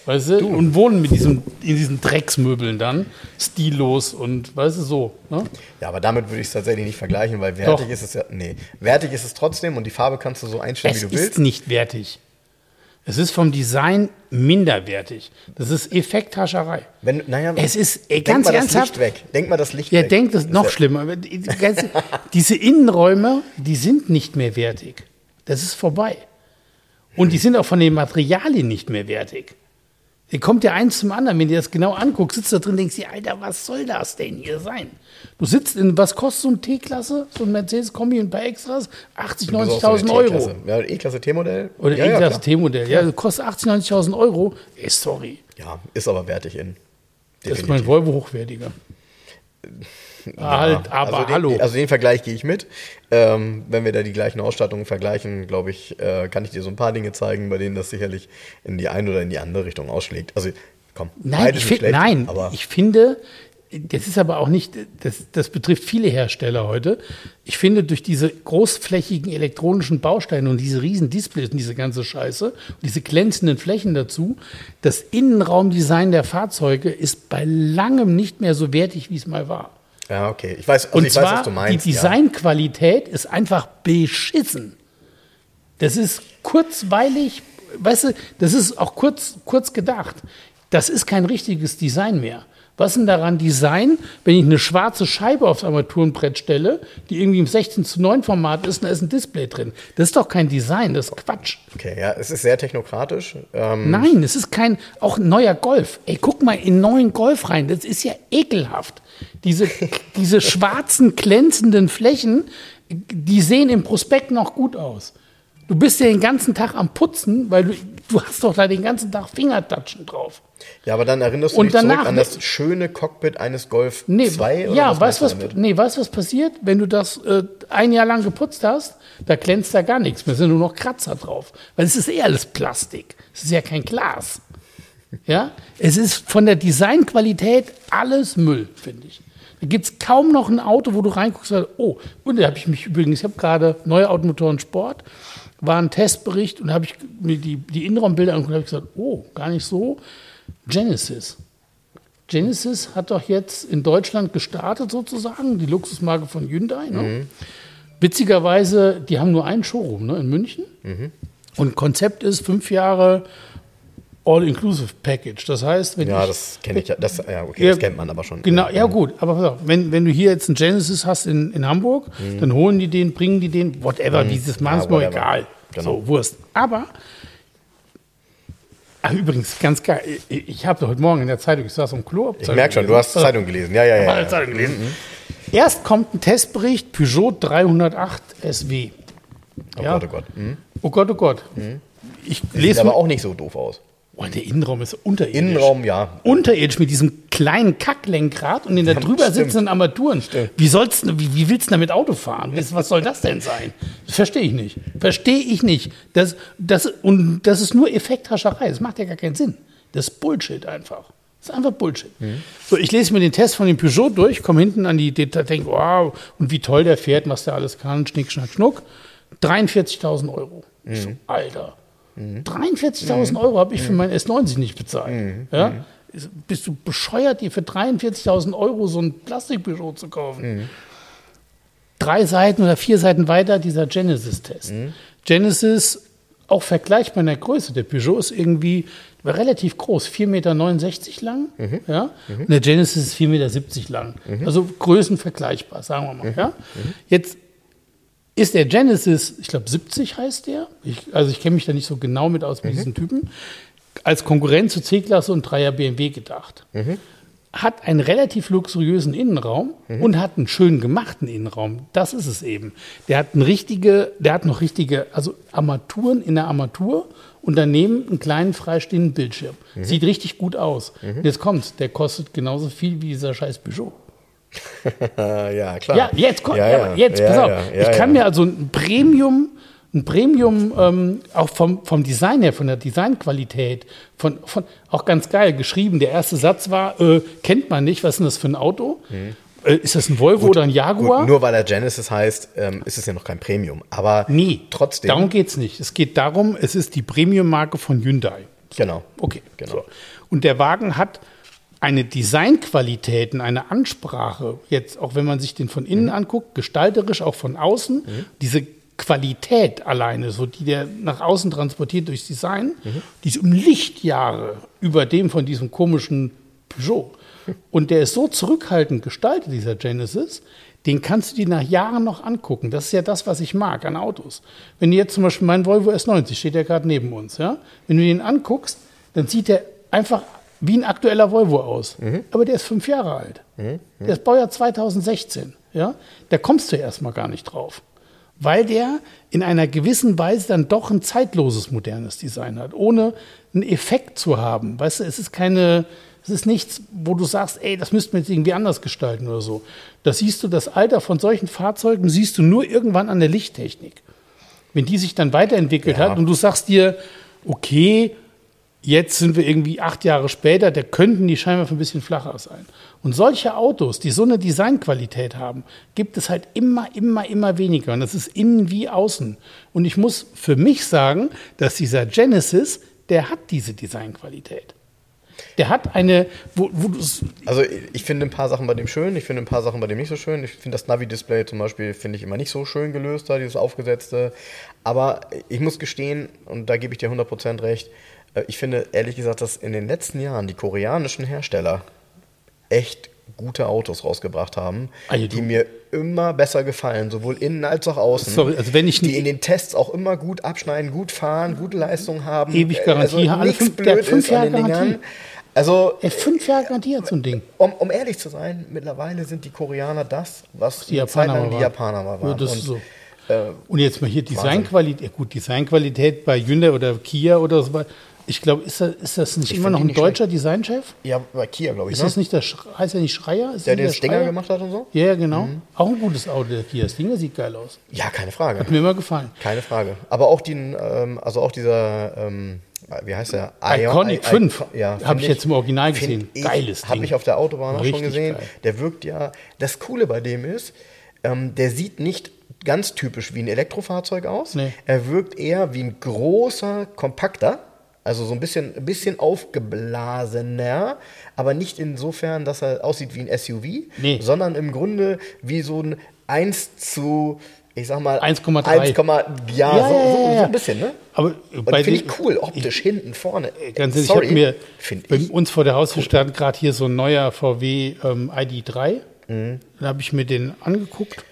Weißt du? Und wohnen mit diesem, in diesen Drecksmöbeln dann, stillos und weißt du so. Ne? ja, aber damit würde ich es tatsächlich nicht vergleichen, weil wertig Doch. ist es ja. Nee, wertig ist es trotzdem und die Farbe kannst du so einstellen, Es wie du ist willst. nicht wertig. Es ist vom Design minderwertig. Das ist Effekthascherei. Wenn, naja, Es ist, denk ganz mal das ernsthaft. Licht weg. Denk mal das Licht Ja, weg. denkt das ist noch ja- schlimmer. Die ganze- Diese Innenräume, die sind nicht mehr wertig. Das ist vorbei. Und die sind auch von den Materialien nicht mehr wertig. Hier kommt ja eins zum anderen, wenn du das genau anguckst, sitzt da drin, denkst dir, Alter, was soll das denn hier sein? Du sitzt in, was kostet so ein T-Klasse, so ein Mercedes-Kombi und ein paar Extras? 80.000, Du bist auch so 90.000 eine Euro. E-Klasse. Ja, E-Klasse T-Modell. Oder ja, ja, E-Klasse klar. T-Modell. Ja, das kostet 80.000, 90.000 Euro. Ey, sorry. ja, ist aber wertig in. Das ist mein Definitiv. Volvo hochwertiger. Ah, halt, aber also den, hallo. Also den Vergleich gehe ich mit. Ähm, wenn wir da die gleichen Ausstattungen vergleichen, glaube ich, äh, kann ich dir so ein paar Dinge zeigen, bei denen das sicherlich in die eine oder in die andere Richtung ausschlägt. Also komm, Nein, ich, schlecht, nein aber ich finde, das ist aber auch nicht, das, das betrifft viele Hersteller heute. Ich finde, durch diese großflächigen elektronischen Bausteine und diese riesen Displays und diese ganze Scheiße, und diese glänzenden Flächen dazu, das Innenraumdesign der Fahrzeuge ist bei langem nicht mehr so wertig, wie es mal war. Ja, okay. Ich weiß, also Und ich zwar, weiß, was du meinst. die ja. Designqualität ist einfach beschissen. Das ist kurzweilig, weißt du, das ist auch kurz, kurz gedacht. Das ist kein richtiges Design mehr. Was ist denn daran Design, wenn ich eine schwarze Scheibe aufs Armaturenbrett stelle, die irgendwie im 16 zu 9 Format ist und da ist ein Display drin? Das ist doch kein Design, das ist Quatsch. Okay, ja, es ist sehr technokratisch. Ähm, Nein, es ist kein, auch ein neuer Golf. Ey, guck mal in neuen Golf rein. Das ist ja ekelhaft. Diese, diese schwarzen, glänzenden Flächen, die sehen im Prospekt noch gut aus. Du bist ja den ganzen Tag am Putzen, weil du, du hast doch da den ganzen Tag Fingertatschen drauf. ja, aber dann erinnerst du Und dich danach- an das schöne Cockpit eines Golf Nee, 2 oder ja, was weißt was, damit? nee, weißt, du, was passiert, wenn du das äh, ein Jahr lang geputzt hast? Da glänzt da gar nichts mehr, sind nur noch Kratzer drauf. Weil es ist eh alles Plastik. Es ist ja kein Glas. Ja? Es ist von der Designqualität alles Müll, finde ich. Da gibt es kaum noch ein Auto, wo du reinguckst und sagst, oh, und da habe ich mich übrigens, ich habe gerade neue Automotoren Sport, war ein Testbericht und da habe ich mir die, die Innenraumbilder angeguckt und habe gesagt, oh, gar nicht so. Genesis. Genesis hat doch jetzt in Deutschland gestartet sozusagen, die Luxusmarke von Hyundai. Ne? Witzigerweise, die haben nur einen Showroom ne, in München. Und Konzept ist fünf Jahre All-Inclusive Package. Das heißt, wenn Ja, ich, das kenne ich ja. Das, ja, okay, Ja, das kennt man aber schon. Genau, ja gut, aber pass auf, wenn, wenn du hier jetzt einen Genesis hast in, in Hamburg, dann holen die den, bringen die den, whatever, wie sie es machen, Ja, ist mir egal. Genau. So, Wurst. Aber, ach, übrigens, ganz geil, ich, ich habe heute Morgen in der Zeitung, ich saß am Klo. Ich merke schon, du hast Zeitung gelesen. Ja, ja, ja. alle ja. Zeitung gelesen. Erst kommt ein Testbericht Peugeot 308 SW. Oh Ja. Gott, oh Gott. Mhm. Oh Gott, oh Gott. Ich Sieht lese aber mal. auch nicht so doof aus. Oh, der Innenraum ist unterirdisch. Innenraum, ja. unterirdisch mit diesem kleinen Kacklenkrad und den da drüber stimmt. sitzenden Armaturen. Wie, sollst, du- wie, wie willst du damit Auto fahren? Was soll das denn sein? Das verstehe ich nicht. Verstehe ich nicht. Das, das, und das ist nur Effekthascherei. Das macht ja gar keinen Sinn. Das ist Bullshit einfach. Das ist einfach Bullshit. So, ich lese mir den Test von dem Peugeot durch, komme hinten an die Detail, denke, wow, und wie toll der fährt, was der alles kann, schnick, schnack, schnuck. 43.000 Euro. Ich so, Alter. 43.000 Euro habe ich für mein S90 nicht bezahlt. Ja? Ist- Bist du bescheuert, dir für 43.000 Euro so ein Plastik-Peugeot zu kaufen? Drei Seiten oder vier Seiten weiter dieser Genesis-Test. Genesis, auch vergleichbar in der Größe. Der Peugeot ist irgendwie relativ groß, 4,69 Meter lang. Ja? Und der Genesis ist 4,70 Meter lang. Also Größen vergleichbar, sagen wir mal. Ja? Jetzt ist der Genesis, ich glaube 70 heißt der, ich, also ich kenne mich da nicht so genau mit aus mit diesen Typen, als Konkurrent zu C-Klasse und 3er BMW gedacht. Hat einen relativ luxuriösen Innenraum und hat einen schön gemachten Innenraum. Das ist es eben. Der hat, eine richtige, der hat noch richtige, also Armaturen in der Armatur und daneben einen kleinen freistehenden Bildschirm. Sieht richtig gut aus. Und Jetzt kommt's, der kostet genauso viel wie dieser scheiß Peugeot. Ja, klar. Ja, jetzt kommt, Ja, ja, jetzt, pass auf. ich kann mir also ein Premium, ein Premium, ähm, auch vom, vom Design her, von der Designqualität, von, von, auch ganz geil geschrieben. Der erste Satz war, äh, kennt man nicht, was ist denn das für ein Auto? Äh, ist das ein Volvo oder ein Jaguar? Gut, nur weil er Genesis heißt, ähm, ist es ja noch kein Premium. Aber nee, trotzdem. Darum geht es nicht. Es geht darum, es ist die Premium-Marke von Hyundai. Genau. Okay, Genau. So. Und der Wagen hat eine Designqualität, und eine Ansprache, jetzt auch wenn man sich den von innen Mhm. anguckt, gestalterisch, auch von außen, diese Qualität alleine, so die der nach außen transportiert durchs Design, Mhm. die ist um Lichtjahre über dem von diesem komischen Peugeot. Und der ist so zurückhaltend gestaltet, dieser Genesis, den kannst du dir nach Jahren noch angucken. Das ist ja das, was ich mag an Autos. Wenn du jetzt zum Beispiel meinen Volvo S90, steht ja gerade neben uns, ja? Wenn du den anguckst, dann sieht der einfach wie ein aktueller Volvo aus. Aber der ist fünf Jahre alt. Der ist Baujahr 2016, ja? Da kommst du erstmal gar nicht drauf. Weil der in einer gewissen Weise dann doch ein zeitloses, modernes Design hat, ohne einen Effekt zu haben. Weißt du, es ist keine, es ist nichts, wo du sagst, ey, das müssten wir jetzt irgendwie anders gestalten oder so. Das siehst du, das Alter von solchen Fahrzeugen siehst du nur irgendwann an der Lichttechnik. Wenn die sich dann weiterentwickelt Ja. hat und du sagst dir, okay, jetzt sind wir irgendwie acht Jahre später, da könnten die Scheinwerfer ein bisschen flacher sein. Und solche Autos, die so eine Designqualität haben, gibt es halt immer, immer, immer weniger. Und das ist innen wie außen. Und ich muss für mich sagen, dass dieser Genesis, der hat diese Designqualität. Der hat eine, wo, wo Also ich finde ein paar Sachen bei dem schön, ich finde ein paar Sachen bei dem nicht so schön. Ich finde das Navi-Display zum Beispiel, finde ich immer nicht so schön gelöst, da dieses aufgesetzte. Aber ich muss gestehen, und da gebe ich dir 100% recht, ich finde ehrlich gesagt, dass in den letzten Jahren die koreanischen Hersteller echt gute Autos rausgebracht haben, Also die mir immer besser gefallen, sowohl innen als auch außen. Sorry, also wenn ich die in den Tests auch immer gut abschneiden, gut fahren, gute Leistung haben. Ewig äh, Garantie, also alle fünf- der blöd hat fünf Jahre. Garantie. Also er hat fünf Jahre garantiert so ein Ding. um, um ehrlich zu sein, mittlerweile sind die Koreaner das, was Die Japaner lang die waren. Japaner mal waren. Ja, Und, so. äh, Und jetzt mal hier Designqualität. Ja, gut, Designqualität bei Hyundai oder Kia oder so. Ich glaube, ist das, ist das nicht Ich immer noch ein nicht deutscher Designchef? ja, bei Kia, glaube ich, Ist ne? das nicht der, Sch- heißt er nicht Schreier? Ist der nicht den Stinger Schreier? gemacht hat und so? Ja, ja, genau. Auch ein gutes Auto, der Kia. Das Ding sieht geil aus. Ja, keine Frage. Hat mir immer gefallen. Keine Frage. Aber auch den, ähm, also auch dieser, ähm, wie heißt der? Iconic 5. Ja, Hab find ich jetzt im Original gesehen. Geiles Habe Ding. ich auf der Autobahn auch schon gesehen. geil. Der wirkt ja, das Coole bei dem ist, ähm, der sieht nicht ganz typisch wie ein Elektrofahrzeug aus. Nee. Er wirkt eher wie ein großer, kompakter. Also so ein bisschen, ein bisschen aufgeblasener, aber nicht insofern, dass er aussieht wie ein SUV, Nee. sondern im Grunde wie so ein 1 zu, ich sag mal, 1,3. 1, ja, Ja, so, so, ja, so ein bisschen, ne? Aber finde ich cool, optisch, hinten, vorne. Ganz ehrlich, Sorry, ich habe mir bei ich. uns vor der Haustür stand gerade hier so ein neuer VW ähm, ID3. Mhm. Da habe ich mir den angeguckt.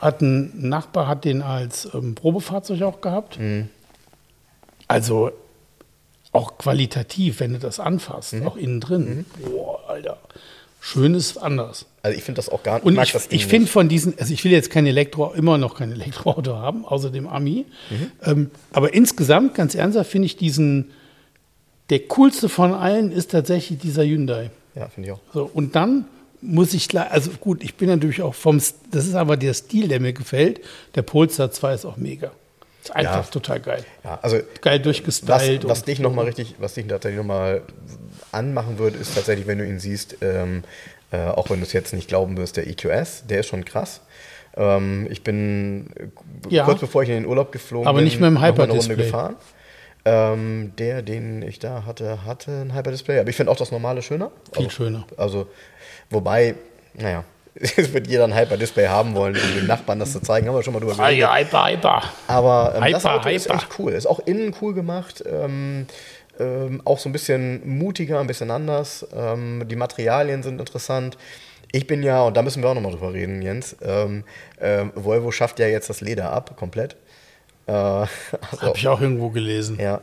Hat ein Nachbar hat den als ähm, Probefahrzeug auch gehabt. Mhm. Also auch qualitativ, wenn du das anfasst, Mhm. auch innen drin. Boah, Alter. Schön ist anders. Also ich finde das auch gar nicht. Und ich, ich finde von diesen, also ich will jetzt kein Elektro, immer noch kein Elektroauto haben, außer dem Ami. Mhm. Ähm, aber insgesamt, ganz ernsthaft, finde ich diesen, der coolste von allen ist tatsächlich dieser Hyundai. Ja, finde ich auch. So, und dann muss ich, also gut, ich bin natürlich auch vom, das ist aber der Stil, der mir gefällt. Der Polestar 2 ist auch mega. Ist einfach Ja. total geil. Ja, also Geil was, durchgestylt. was und- dich nochmal richtig, was dich tatsächlich nochmal anmachen wird, ist tatsächlich, wenn du ihn siehst, ähm, äh, auch wenn du es jetzt nicht glauben wirst, der EQS, der ist schon krass. Ähm, ich bin Ja. kurz bevor ich in den Urlaub geflogen Aber bin, nicht mit dem Hyperdisplay. gefahren. Ähm, der, den ich da hatte, hatte ein Hyperdisplay. Aber ich finde auch das normale schöner. Viel also, schöner. Also, wobei, naja, es wird jeder ein Hyperdisplay haben wollen, um dem Nachbarn das zu zeigen. Haben wir schon mal drüber Ah, geredet. ja, hyper, hyper. Aber ähm, das Hyper, Auto ist hyper. echt cool. Ist auch innen cool gemacht. Ähm, ähm, auch so ein bisschen mutiger, ein bisschen anders. Ähm, die Materialien sind interessant. Ich bin ja, und da müssen wir auch nochmal drüber reden, Jens. Ähm, ähm, Volvo schafft ja jetzt das Leder ab, komplett. Äh, also, Habe ich auch irgendwo gelesen. ja.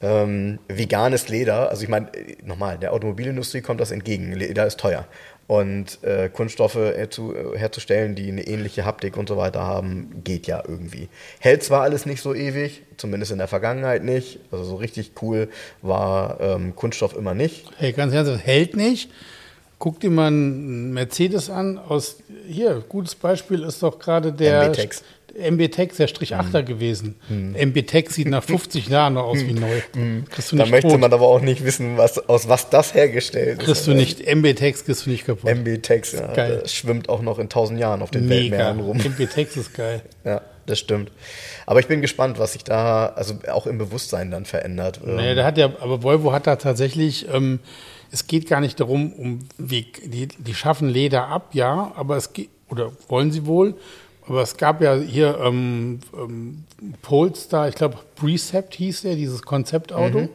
Ähm, veganes Leder, also ich meine, äh, nochmal, der Automobilindustrie kommt das entgegen. Leder ist teuer. Und äh, Kunststoffe herzu, herzustellen, die eine ähnliche Haptik und so weiter haben, geht ja irgendwie. Hält zwar alles nicht so ewig, zumindest in der Vergangenheit nicht. Also so richtig cool war ähm, Kunststoff immer nicht. Hey, ganz ernsthaft, hält nicht. Guck dir mal einen Mercedes an. Aus hier, gutes Beispiel ist doch gerade der MB-Tex. MB-Tex, der Strich 8er gewesen. MB-Tex sieht nach 50 Jahren noch aus wie neu. Kriegst du Da möchte tot. man aber auch nicht wissen, was, aus was das hergestellt Kriegst du nicht, MB-Tex kriegst du nicht kaputt. MB-Tex ja, geil. das schwimmt auch noch in tausend Jahren auf den Mega. Weltmeeren rum. MB-Tex ist geil. Ja, das stimmt. Aber ich bin gespannt, was sich da also auch im Bewusstsein dann verändert. Ähm, Naja, der hat ja, aber Volvo hat da tatsächlich, ähm, es geht gar nicht darum, um wie, die, die schaffen Leder ab, ja, aber es geht, oder wollen sie wohl, aber es gab ja hier ähm, ähm, Polestar, ich glaube Precept hieß der, dieses Konzeptauto.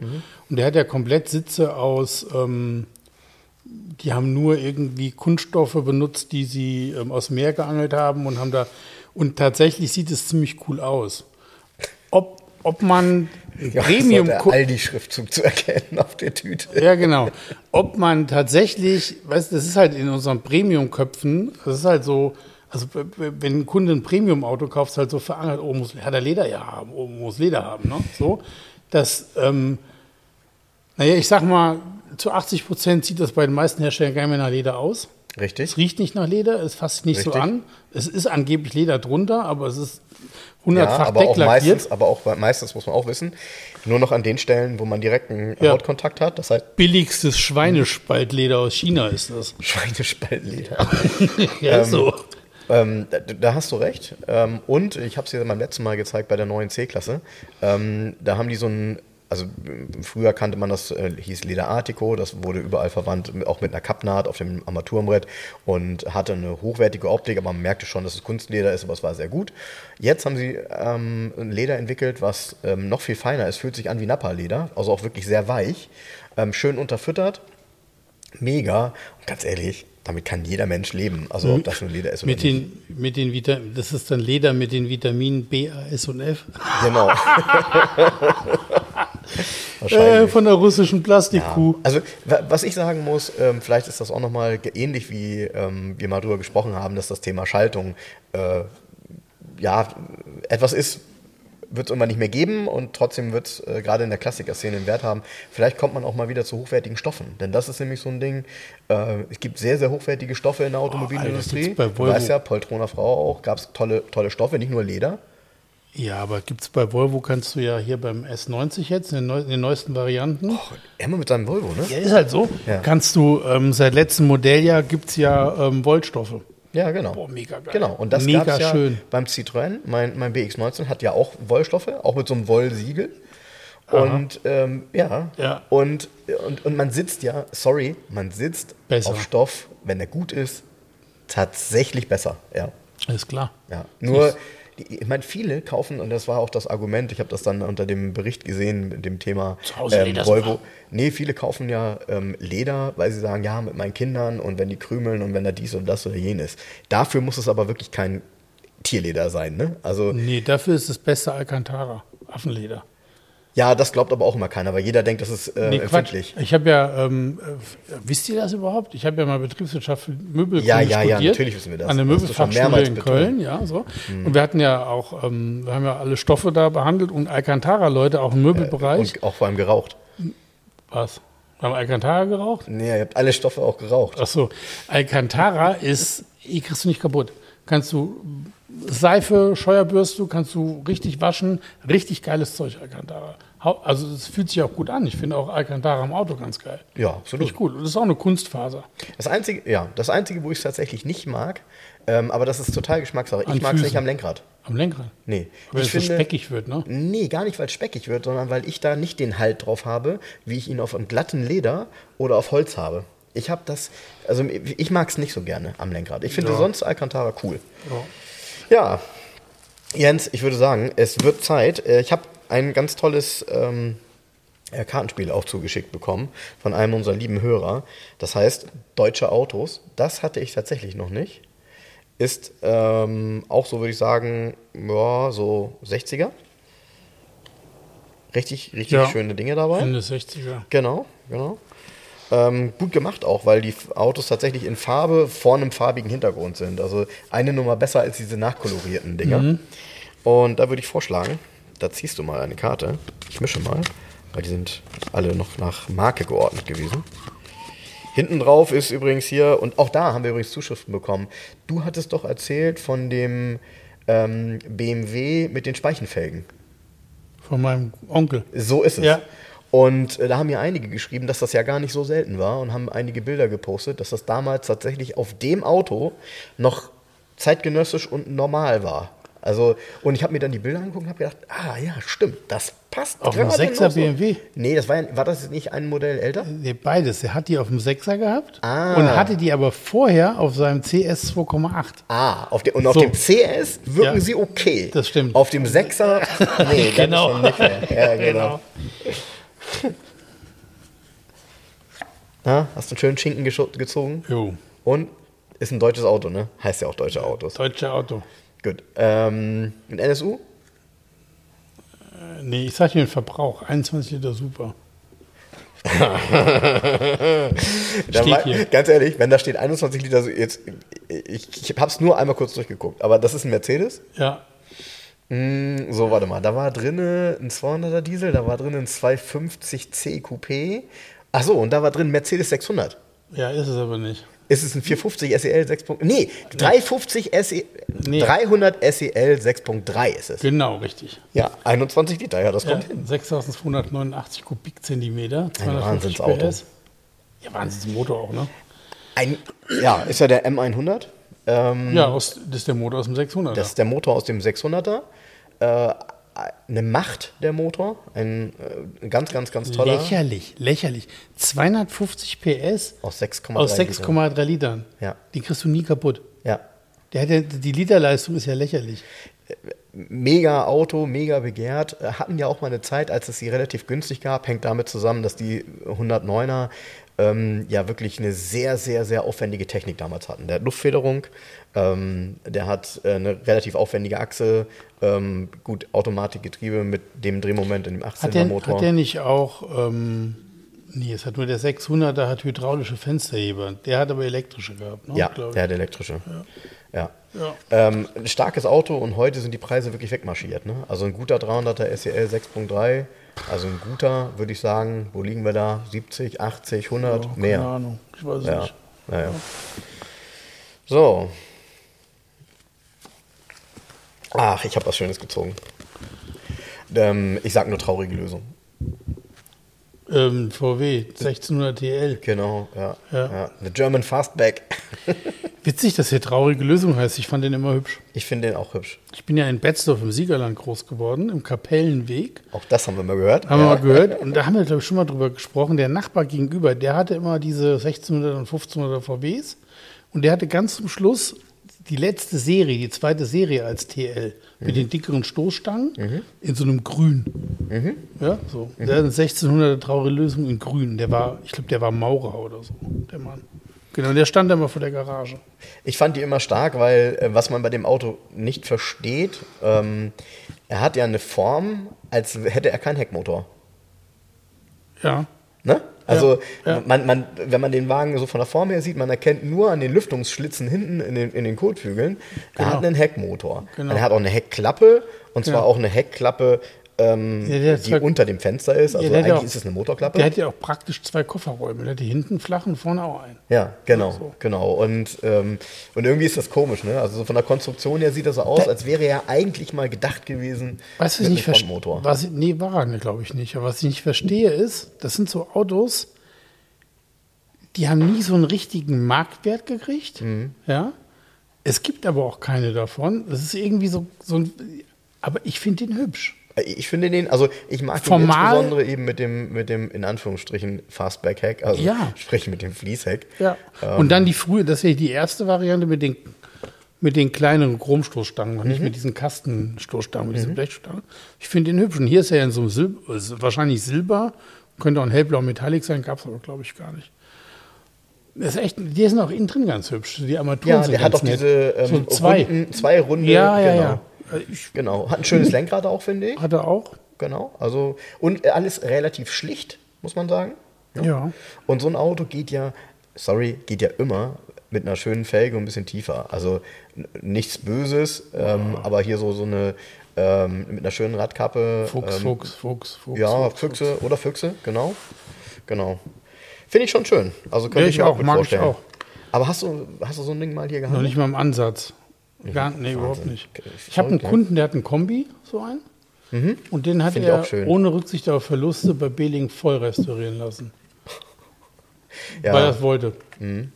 und der hat ja komplett Sitze aus, ähm, die haben nur irgendwie Kunststoffe benutzt, die sie ähm, aus dem Meer geangelt haben und haben da, und tatsächlich sieht es ziemlich cool aus. Ob, ob man ja, Premium der Aldi-Schriftzug zu erkennen auf der Tüte. ja, genau. Ob man tatsächlich, weißt du, das ist halt in unseren Premium-Köpfen, das ist halt so, also wenn ein Kunde ein Premium-Auto kauft, ist halt so verankert, oh, muss, hat er Leder ja haben, oh, muss Leder haben, ne? So, dass, ähm, naja, ich sag mal, zu 80 Prozent sieht das bei den meisten Herstellern gar nicht mehr nach Leder aus. Richtig? Es riecht nicht nach Leder, es fasst nicht so Richtig. an. Es ist angeblich Leder drunter, aber es ist Ja, hundertfach aber auch decklackiert. meistens, aber auch meistens muss man auch wissen, nur noch an den Stellen, wo man direkten Ja. Hautkontakt hat. Das heißt Billigstes Schweinespaltleder aus China ist das. Schweinespaltleder. Ja, so. Ähm, da, da hast du recht. Ähm, und ich habe es dir beim letzten Mal gezeigt bei der neuen C-Klasse. Ähm, da haben die so ein, also früher kannte man das, äh, hieß Leder Artico, das wurde überall verwandt, auch mit einer Kappnaht auf dem Armaturenbrett und hatte eine hochwertige Optik, aber man merkte schon, dass es Kunstleder ist, aber es war sehr gut. Jetzt haben sie ähm, ein Leder entwickelt, was ähm, noch viel feiner ist, fühlt sich an wie Nappa-Leder, also auch wirklich sehr weich, ähm, schön unterfüttert, mega und ganz ehrlich, damit kann jeder Mensch leben, also ob das nur Leder ist oder Mit nicht. den, mit den Vita das ist dann Leder mit den Vitaminen B, A, S und F. Genau. Äh, von der russischen Ja. Plastikkuh. Also wa- was ich sagen muss, ähm, vielleicht ist das auch nochmal ähnlich wie ähm, wir mal drüber gesprochen haben, dass das Thema Schaltung äh, ja etwas ist, wird es irgendwann nicht mehr geben und trotzdem wird es äh, gerade in der Klassiker-Szene einen Wert haben. Vielleicht kommt man auch mal wieder zu hochwertigen Stoffen, denn das ist nämlich so ein Ding. Äh, es gibt sehr, sehr hochwertige Stoffe in der Automobilindustrie. bei du weißt ja, Poltroner Frau auch, gab es tolle, tolle Stoffe, nicht nur Leder. Ja, aber gibt es bei Volvo, kannst du ja hier beim S90 jetzt, in den, neuesten Varianten. Immer mit seinem Volvo, ne? Ja, ist halt so. Ja. Kannst du, ähm, seit letztem Modelljahr gibt es ja ähm, Voltstoffe. Ja, genau. Boah, mega geil. Genau, und das Mega gab's ja schön. beim Citroën. Mein, mein BX19 hat ja auch Wollstoffe, auch mit so einem Wollsiegel. Und ähm, ja, Ja. Und, und, und man sitzt ja, sorry, man sitzt Besser. auf Stoff, wenn der gut ist, tatsächlich besser. Ja. Ist klar. Ja, nur, die, ich meine, viele kaufen, und das war auch das Argument, ich habe das dann unter dem Bericht gesehen, mit dem Thema Zu Hause ähm, Leder Volvo. Nee, viele kaufen ja ähm, Leder, weil sie sagen, ja, mit meinen Kindern und wenn die krümeln und wenn da dies und das oder jenes. Dafür muss es aber wirklich kein Tierleder sein, ne? Also, Nee, dafür ist das beste Alcantara. Affenleder. Ja, das glaubt aber auch immer keiner, weil jeder denkt, das ist äh, Nee, empfindlich. Ich habe ja, ähm, äh, wisst ihr das überhaupt? Ich habe ja mal Betriebswirtschaft für Möbelkunde Ja, ja, ja, studiert. natürlich wissen wir das. An der Möbelfachschule in betont. Mhm. Köln, ja, so. Und wir hatten ja auch, ähm, wir haben ja alle Stoffe da behandelt und Alcantara-Leute auch im Möbelbereich. Und auch vor allem geraucht. Was? Haben Alcantara geraucht? Nee, ihr habt alle Stoffe auch geraucht. Ach so, Alcantara ist, die kriegst du nicht kaputt. Kannst du Seife, Scheuerbürste, kannst du richtig waschen. Richtig geiles Zeug, Alcantara. Also es fühlt sich auch gut an. Ich finde auch Alcantara im Auto ganz geil. Ja, Finde absolut. ich gut. Und das ist auch eine Kunstfaser. Das einzige, ja, das einzige, wo ich es tatsächlich nicht mag, ähm, aber das ist total Geschmackssache. An Ich mag es nicht am Lenkrad. Am Lenkrad. Nee. Aber ich es so speckig wird, ne? Nee, gar nicht, weil es speckig wird, sondern weil ich da nicht den Halt drauf habe, wie ich ihn auf einem glatten Leder oder auf Holz habe. Ich habe das, also ich mag es nicht so gerne am Lenkrad. Ich finde Ja. sonst Alcantara cool. Ja. Ja, Jens, ich würde sagen, es wird Zeit. Äh, Ich habe ein ganz tolles ähm, äh, Kartenspiel auch zugeschickt bekommen von einem unserer lieben Hörer. Das heißt Deutsche Autos. Das hatte ich tatsächlich noch nicht. Ist ähm, auch so, würde ich sagen, ja, so 60er. Richtig, richtig Ja. schöne Dinge dabei. Ende 60er. Genau, genau. Ähm, gut gemacht auch, weil die Autos tatsächlich in Farbe vor einem farbigen Hintergrund sind. Also eine Nummer besser als diese nachkolorierten Dinger. Und da würde ich vorschlagen, da ziehst du mal eine Karte. Ich mische mal, weil die sind alle noch nach Marke geordnet gewesen. Hinten drauf ist übrigens hier, und auch da haben wir übrigens Zuschriften bekommen. Du hattest doch erzählt von dem ähm, BMW mit den Speichenfelgen. Von meinem Onkel. So ist es. Ja. Und äh, da haben ja einige geschrieben, dass das ja gar nicht so selten war und haben einige Bilder gepostet, dass das damals tatsächlich auf dem Auto noch zeitgenössisch und normal war. Also, und ich habe mir dann die Bilder angeguckt und habe gedacht, ah ja, stimmt, das passt. Auf gerade 6er genauso. BMW? Nee, das war, ja- war das nicht ein Modell älter? Nee, beides. Er hat die auf dem 6er gehabt Ah. und hatte die aber vorher auf seinem CS 2,8. Ah, auf dem, und auf So. dem CS wirken Ja, sie okay. das stimmt. Auf dem 6er, nee, das Genau. schon nicht mehr. Ja, genau. Na, hast du einen schönen Schinken gezogen? Jo, Und ist ein deutsches Auto, ne? Heißt ja auch deutsche Autos. deutsche Auto. Gut. Ähm, ein NSU? Äh, Nee, ich sag dir den Verbrauch. 21 Liter super. Steht hier. Ganz ehrlich, wenn da steht 21 Liter, jetzt, ich, ich hab's nur einmal kurz durchgeguckt, aber das ist ein Mercedes. Ja, Hm, So, warte mal, da war drinne ein 200er Diesel, da war drin ein 250C Coupé. Ach so, und da war drin ein Mercedes 600. ja, ist es aber nicht. Ist es ein 450 SEL 6. Nee, 350 SE, Nee. 300 SEL 6.3 ist es. Genau, richtig. Ja, 21 Liter, ja, das Ja, kommt hin. 6289 Kubikzentimeter, Ein 250 Wahnsinnsauto. PS. Ja, Wahnsinnsmotor auch, ne? Ein, ja, ist ja der M100. Ähm, Ja, aus, das ist der Motor aus dem 600er. Das ist der Motor aus dem 600er. Äh, eine Macht, der Motor. Ein, äh, ganz, ganz, ganz toller. Lächerlich, lächerlich. 250 PS Aus 6,3 aus Litern. 6,3 Litern. Ja. Die kriegst du nie kaputt. Ja. Der hat ja, die Literleistung ist ja lächerlich. Mega Auto, mega begehrt. Äh, Hatten ja auch mal eine Zeit, als es sie relativ günstig gab. Hängt damit zusammen, dass die 109er ähm, ja wirklich eine sehr, sehr, sehr aufwendige Technik damals hatten. Der hat Luftfederung, ähm, der hat äh, eine relativ aufwendige Achse, ähm, gut Automatikgetriebe mit dem Drehmoment in dem Hat der, 18er-Motor. hat der nicht auch, ähm, nee, es hat nur der 600er hat hydraulische Fensterheber. Der hat aber elektrische gehabt, ne? Ja, der hat elektrische. Ja. Ja. Ähm, ein starkes Auto und heute sind die Preise wirklich wegmarschiert. Ne? Also ein guter 300er SEL 6.3, also ein guter, würde ich sagen, wo liegen wir da? 70, 80, 100, Ja, keine mehr. Ahnung, ich weiß es Ja. nicht. Naja. So. Ach, ich habe was Schönes gezogen. Ähm, ich sag nur traurige Lösung. Ähm, VW 1600 TL. Genau, ja. Ja. ja. The German Fastback. Witzig, dass hier traurige Lösung heißt. Ich fand den immer hübsch. Ich finde den auch hübsch. Ich bin ja in Betzdorf im Siegerland groß geworden, im Kapellenweg. Auch das haben wir mal gehört. Haben wir ja. mal gehört. Und da haben wir, glaube ich, schon mal drüber gesprochen. Der Nachbar gegenüber, der hatte immer diese 1600 und 1500 VWs. Und der hatte ganz zum Schluss die letzte Serie, die zweite Serie als TL mit den dickeren Stoßstangen in so einem Grün. Ja, so. Der hat eine 1600er traurige Lösung in Grün. Der war, ich glaube, der war Maurer oder so, der Mann. Genau, der stand da immer vor der Garage. Ich fand die immer stark, weil äh, was man bei dem Auto nicht versteht, ähm, er hat ja eine Form, als hätte er keinen Heckmotor. Ja. Ne? Also Ja, ja. Man, man, wenn man den Wagen so von der Form her sieht, man erkennt nur an den Lüftungsschlitzen hinten in den, in den Kotflügeln, er hat Genau. einen Heckmotor. Genau. Er hat auch eine Heckklappe und zwar Genau. auch eine Heckklappe, ähm, Ja, die zwei- unter dem Fenster ist. Also Ja, eigentlich auch- ist es eine Motorklappe. Der hat ja auch praktisch zwei Kofferräume. Der hat die hinten flach und vorne auch einen. Ja, genau, So. genau. Und, ähm, und irgendwie ist das komisch, ne? Also so von der Konstruktion her sieht das so aus, als wäre er eigentlich mal gedacht gewesen was ich nicht? Frontmotor. Was, ich- nee, war er, glaube ich nicht. Aber was ich nicht verstehe ist, das sind so Autos, die haben nie so einen richtigen Marktwert gekriegt. Mhm. Ja. Es gibt aber auch keine davon. Das ist irgendwie so, so ein. Aber ich finde den hübsch. Ich finde den, also ich mag ihn Formal- insbesondere eben mit dem, mit dem in Anführungsstrichen Fastback-Heck, also Ja. sprich mit dem Fließheck. Ja. Ähm. Und dann die frühe, das ist ja die erste Variante mit den, mit den kleinen Chromstoßstangen, und nicht Mhm. mit diesen Kastenstoßstangen, mit diesen Blechstangen. Ich finde den hübsch. Und hier ist er ja in so einem Sil also wahrscheinlich Silber, könnte auch ein hellblau Metallic sein, gab es aber, glaube ich, gar nicht. Das ist echt, die sind auch innen drin ganz hübsch. Die Armaturen Ja, sind der hat ganz auch nett. diese ähm, so zwei. Runden, zwei Runde. ja, ja, genau. ja. Ich Genau. Hat ein schönes Lenkrad auch, finde ich. hatte auch. Genau. Also, und alles relativ schlicht, muss man sagen. Ja. Und so ein Auto geht ja, sorry, geht ja immer mit einer schönen Felge und ein bisschen tiefer. Also nichts Böses, ähm, aber hier so, so eine ähm, mit einer schönen Radkappe. Fuchs, ähm, Fuchs, Fuchs, Fuchs. Ja, Fuchs, Füchse oder Füchse, genau. Genau. Finde ich schon schön. Also könnte Ja, ich ich mir auch, gut mag ich vorstellen. auch. Aber hast du, hast du so ein Ding mal hier gehabt? Noch nicht mal im Ansatz. Gar, nee, überhaupt nicht. Ich habe einen ne? Kunden, der hat einen Kombi, so einen. Und den hat Finde ich er ohne Rücksicht auf Verluste bei Beling voll restaurieren lassen. Ja. Weil er es wollte.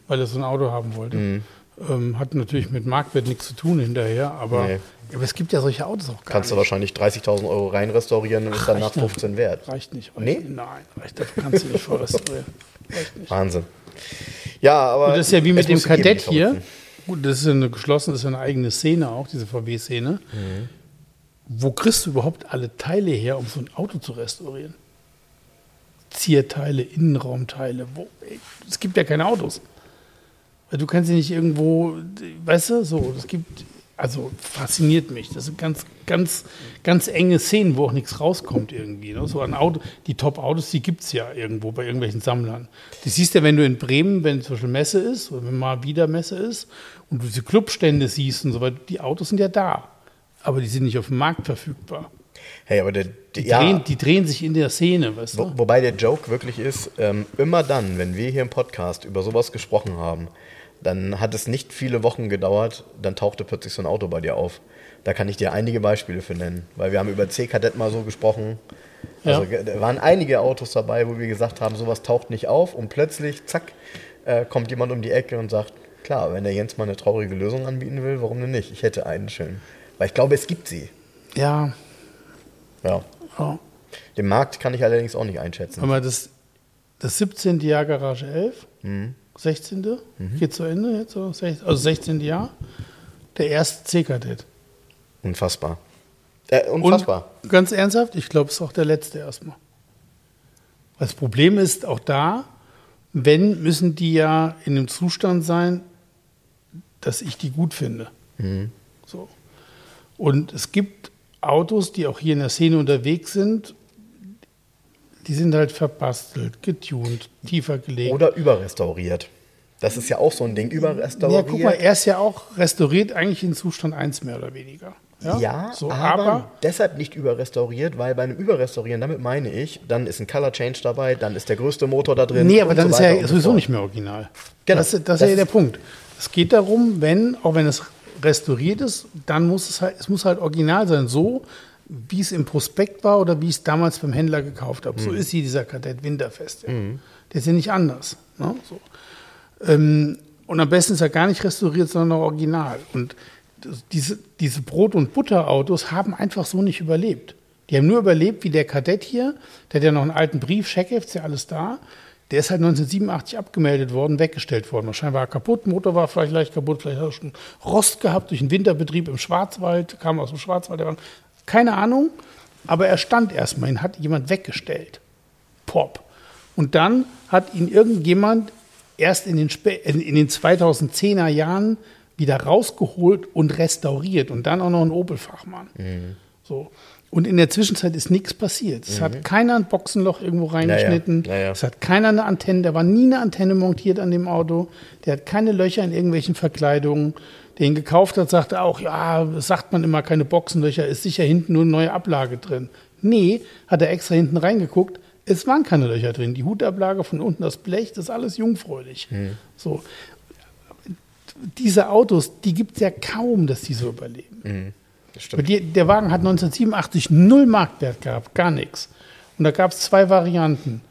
Weil er so ein Auto haben wollte. Ähm, hat natürlich mit Marktwert nichts zu tun hinterher, aber, Nee. aber es gibt ja solche Autos auch gar Kannst du nicht. wahrscheinlich 30.000 Euro rein restaurieren und ist dann nach reicht nicht. 15 wert. Reicht nicht. Reicht Nee? Nein, reicht, dafür kannst du nicht voll restaurieren. Reicht nicht. Wahnsinn. Ja, aber. Und das ist ja wie mit dem Kadett hier. Verrückten. Gut, das ist eine geschlossene, das ist eine eigene Szene auch, diese VW-Szene. Wo kriegst du überhaupt alle Teile her, um so ein Auto zu restaurieren? Zierteile, Innenraumteile. Wo, ey, es gibt ja keine Autos. Du kannst sie nicht irgendwo, weißt du, so, es gibt, also fasziniert mich. Das sind ganz, ganz, ganz enge Szenen, wo auch nichts rauskommt irgendwie. Ne? So ein Auto, die Top-Autos, die gibt es ja irgendwo bei irgendwelchen Sammlern. Die siehst du, wenn du in Bremen, wenn zum Beispiel Messe ist, oder wenn mal wieder Messe ist, und du diese Clubstände siehst und so weiter, die Autos sind ja da. Aber die sind nicht auf dem Markt verfügbar. Hey, aber der, die, Die, ja, drehen, die drehen sich in der Szene, weißt Wo, du? wobei der Joke wirklich ist, ähm, immer dann, wenn wir hier im Podcast über sowas gesprochen haben, dann hat es nicht viele Wochen gedauert, dann tauchte plötzlich so ein Auto bei dir auf. Da kann ich dir einige Beispiele für nennen, weil wir haben über C-Kadett mal so gesprochen. Also Ja. da waren einige Autos dabei, wo wir gesagt haben, sowas taucht nicht auf und plötzlich, zack, äh, kommt jemand um die Ecke und sagt, klar, wenn der Jens mal eine traurige Lösung anbieten will, warum denn nicht? Ich hätte einen schön. Weil ich glaube, es gibt sie. Ja, Ja. Ja. Den Markt kann ich allerdings auch nicht einschätzen. Aber das, das 17. Jahr Garage 11, 16. geht zu Ende jetzt, so, also 16. Jahr, der erste C-Kadett. Unfassbar. Äh, unfassbar. Und ganz ernsthaft, ich glaube, es ist auch der letzte erstmal. Das Problem ist auch da, wenn, müssen die ja in einem Zustand sein, dass ich die gut finde. So. Und es gibt Autos, die auch hier in der Szene unterwegs sind, die sind halt verbastelt, getuned, tiefer gelegt. Oder überrestauriert. Das ist ja auch so ein Ding. ja, Überrestauriert. guck mal, er ist ja auch restauriert, eigentlich in Zustand 1 mehr oder weniger. Ja, Ja, so, aber, aber deshalb nicht überrestauriert, weil bei einem Überrestaurieren, damit meine ich, dann ist ein Color Change dabei, dann ist der größte Motor da drin. Nee, aber dann so ist er so sowieso nicht mehr original. Genau. Das, das, Das ist ja der Punkt. Es geht darum, wenn, auch wenn es restauriert ist, dann muss es halt, es muss halt original sein, so wie es im Prospekt war oder wie ich es damals beim Händler gekauft habe. Mhm. So ist hier dieser Kadett Winterfest. Ja. Der ist ja nicht anders. Ne? So. Ähm, und am besten ist er gar nicht restauriert, sondern original. Und diese, diese Brot- und Butterautos haben einfach so nicht überlebt. Die haben nur überlebt, wie der Kadett hier, der hat ja noch einen alten Brief, Scheckheft, ist ja alles da. Der ist halt 1987 abgemeldet worden, weggestellt worden. Wahrscheinlich war er kaputt, Motor war vielleicht leicht kaputt, vielleicht hat er schon Rost gehabt durch einen Winterbetrieb im Schwarzwald, kam aus dem Schwarzwald. Der Wagen. Keine Ahnung, aber er stand erstmal, ihn hat jemand weggestellt. Pop. Und dann hat ihn irgendjemand erst in den, in den 2010er Jahren wieder rausgeholt und restauriert und dann auch noch ein Opel-Fachmann. So. Und in der Zwischenzeit ist nichts passiert. Es hat keiner ein Boxenloch irgendwo reingeschnitten. Ja, ja. Ja, ja. Es hat keiner eine Antenne, da war nie eine Antenne montiert an dem Auto. Der hat keine Löcher in irgendwelchen Verkleidungen. Der ihn gekauft hat, sagte auch, ja, sagt man immer, keine Boxenlöcher, ist sicher hinten nur eine neue Ablage drin. Nee, hat er extra hinten reingeguckt, es waren keine Löcher drin. Die Hutablage von unten, das Blech, das ist alles jungfräulich. So. Diese Autos, die gibt es ja kaum, dass die so überleben. Stimmt. die, der Wagen hat 1987 null Marktwert gehabt, gar nichts. Und da gab es zwei Varianten.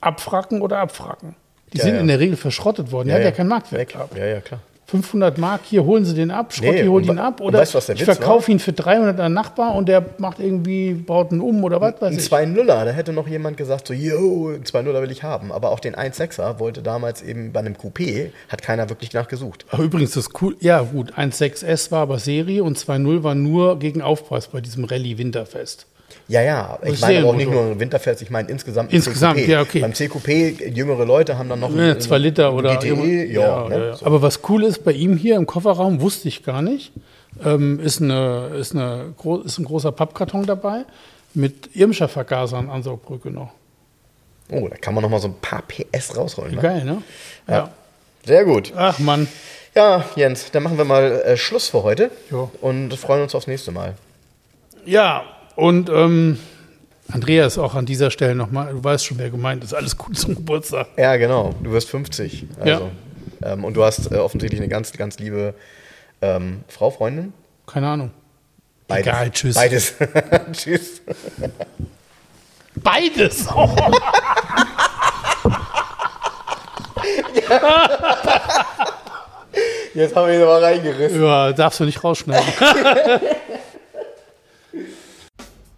Abfracken oder abfracken. Die Ja, sind ja. in der Regel verschrottet worden. Der hat ja keinen Marktwert gehabt. Ja, ja, klar. 500 Mark, hier holen Sie den ab, Schrotti Nee, holt ihn ab. Oder weißt was der ich verkaufe ihn für 300 an Nachbar und der macht irgendwie, baut ihn um oder was weiß Ein ich. 2-0er, da hätte noch jemand gesagt, so, yo, ein 2-0er will ich haben. Aber auch den 1-6er wollte damals eben bei einem Coupé, hat keiner wirklich nachgesucht. Ach, übrigens, das cool, ja gut, 1.6S war aber Serie und 2.0 war nur gegen Aufpreis bei diesem Rallye Winterfest. Ja, ja, ich meine aber auch nicht nur Winterfest, ich meine insgesamt Insgesamt, CQP. ja, okay. Beim CQP, jüngere Leute haben dann noch Ja, zwei Liter oder GTE, irgendwas. ja, ne? So. Aber was cool ist bei ihm hier im Kofferraum, wusste ich gar nicht, ähm, ist, eine, ist, eine, ist ein großer Pappkarton dabei mit Irmscher Vergasern Ansaugbrücke noch. Oh, da kann man noch mal so ein paar PS rausholen. Ne? Geil, ne? Ja. Sehr gut. Ach Mann. Ja, Jens, dann machen wir mal äh, Schluss für heute Ja. und freuen uns aufs nächste Mal. Ja, und ähm, Andreas auch an dieser Stelle nochmal, du weißt schon, wer gemeint ist. Alles gut zum Geburtstag. Ja, genau. Du wirst 50. Also, ähm, und du hast äh, offensichtlich eine ganz, ganz liebe ähm, Frau, Freundin. Keine Ahnung. Beides. Egal, tschüss. Beides. tschüss. Beides. Jetzt haben wir ihn aber reingerissen. ja, darfst du nicht rausschneiden.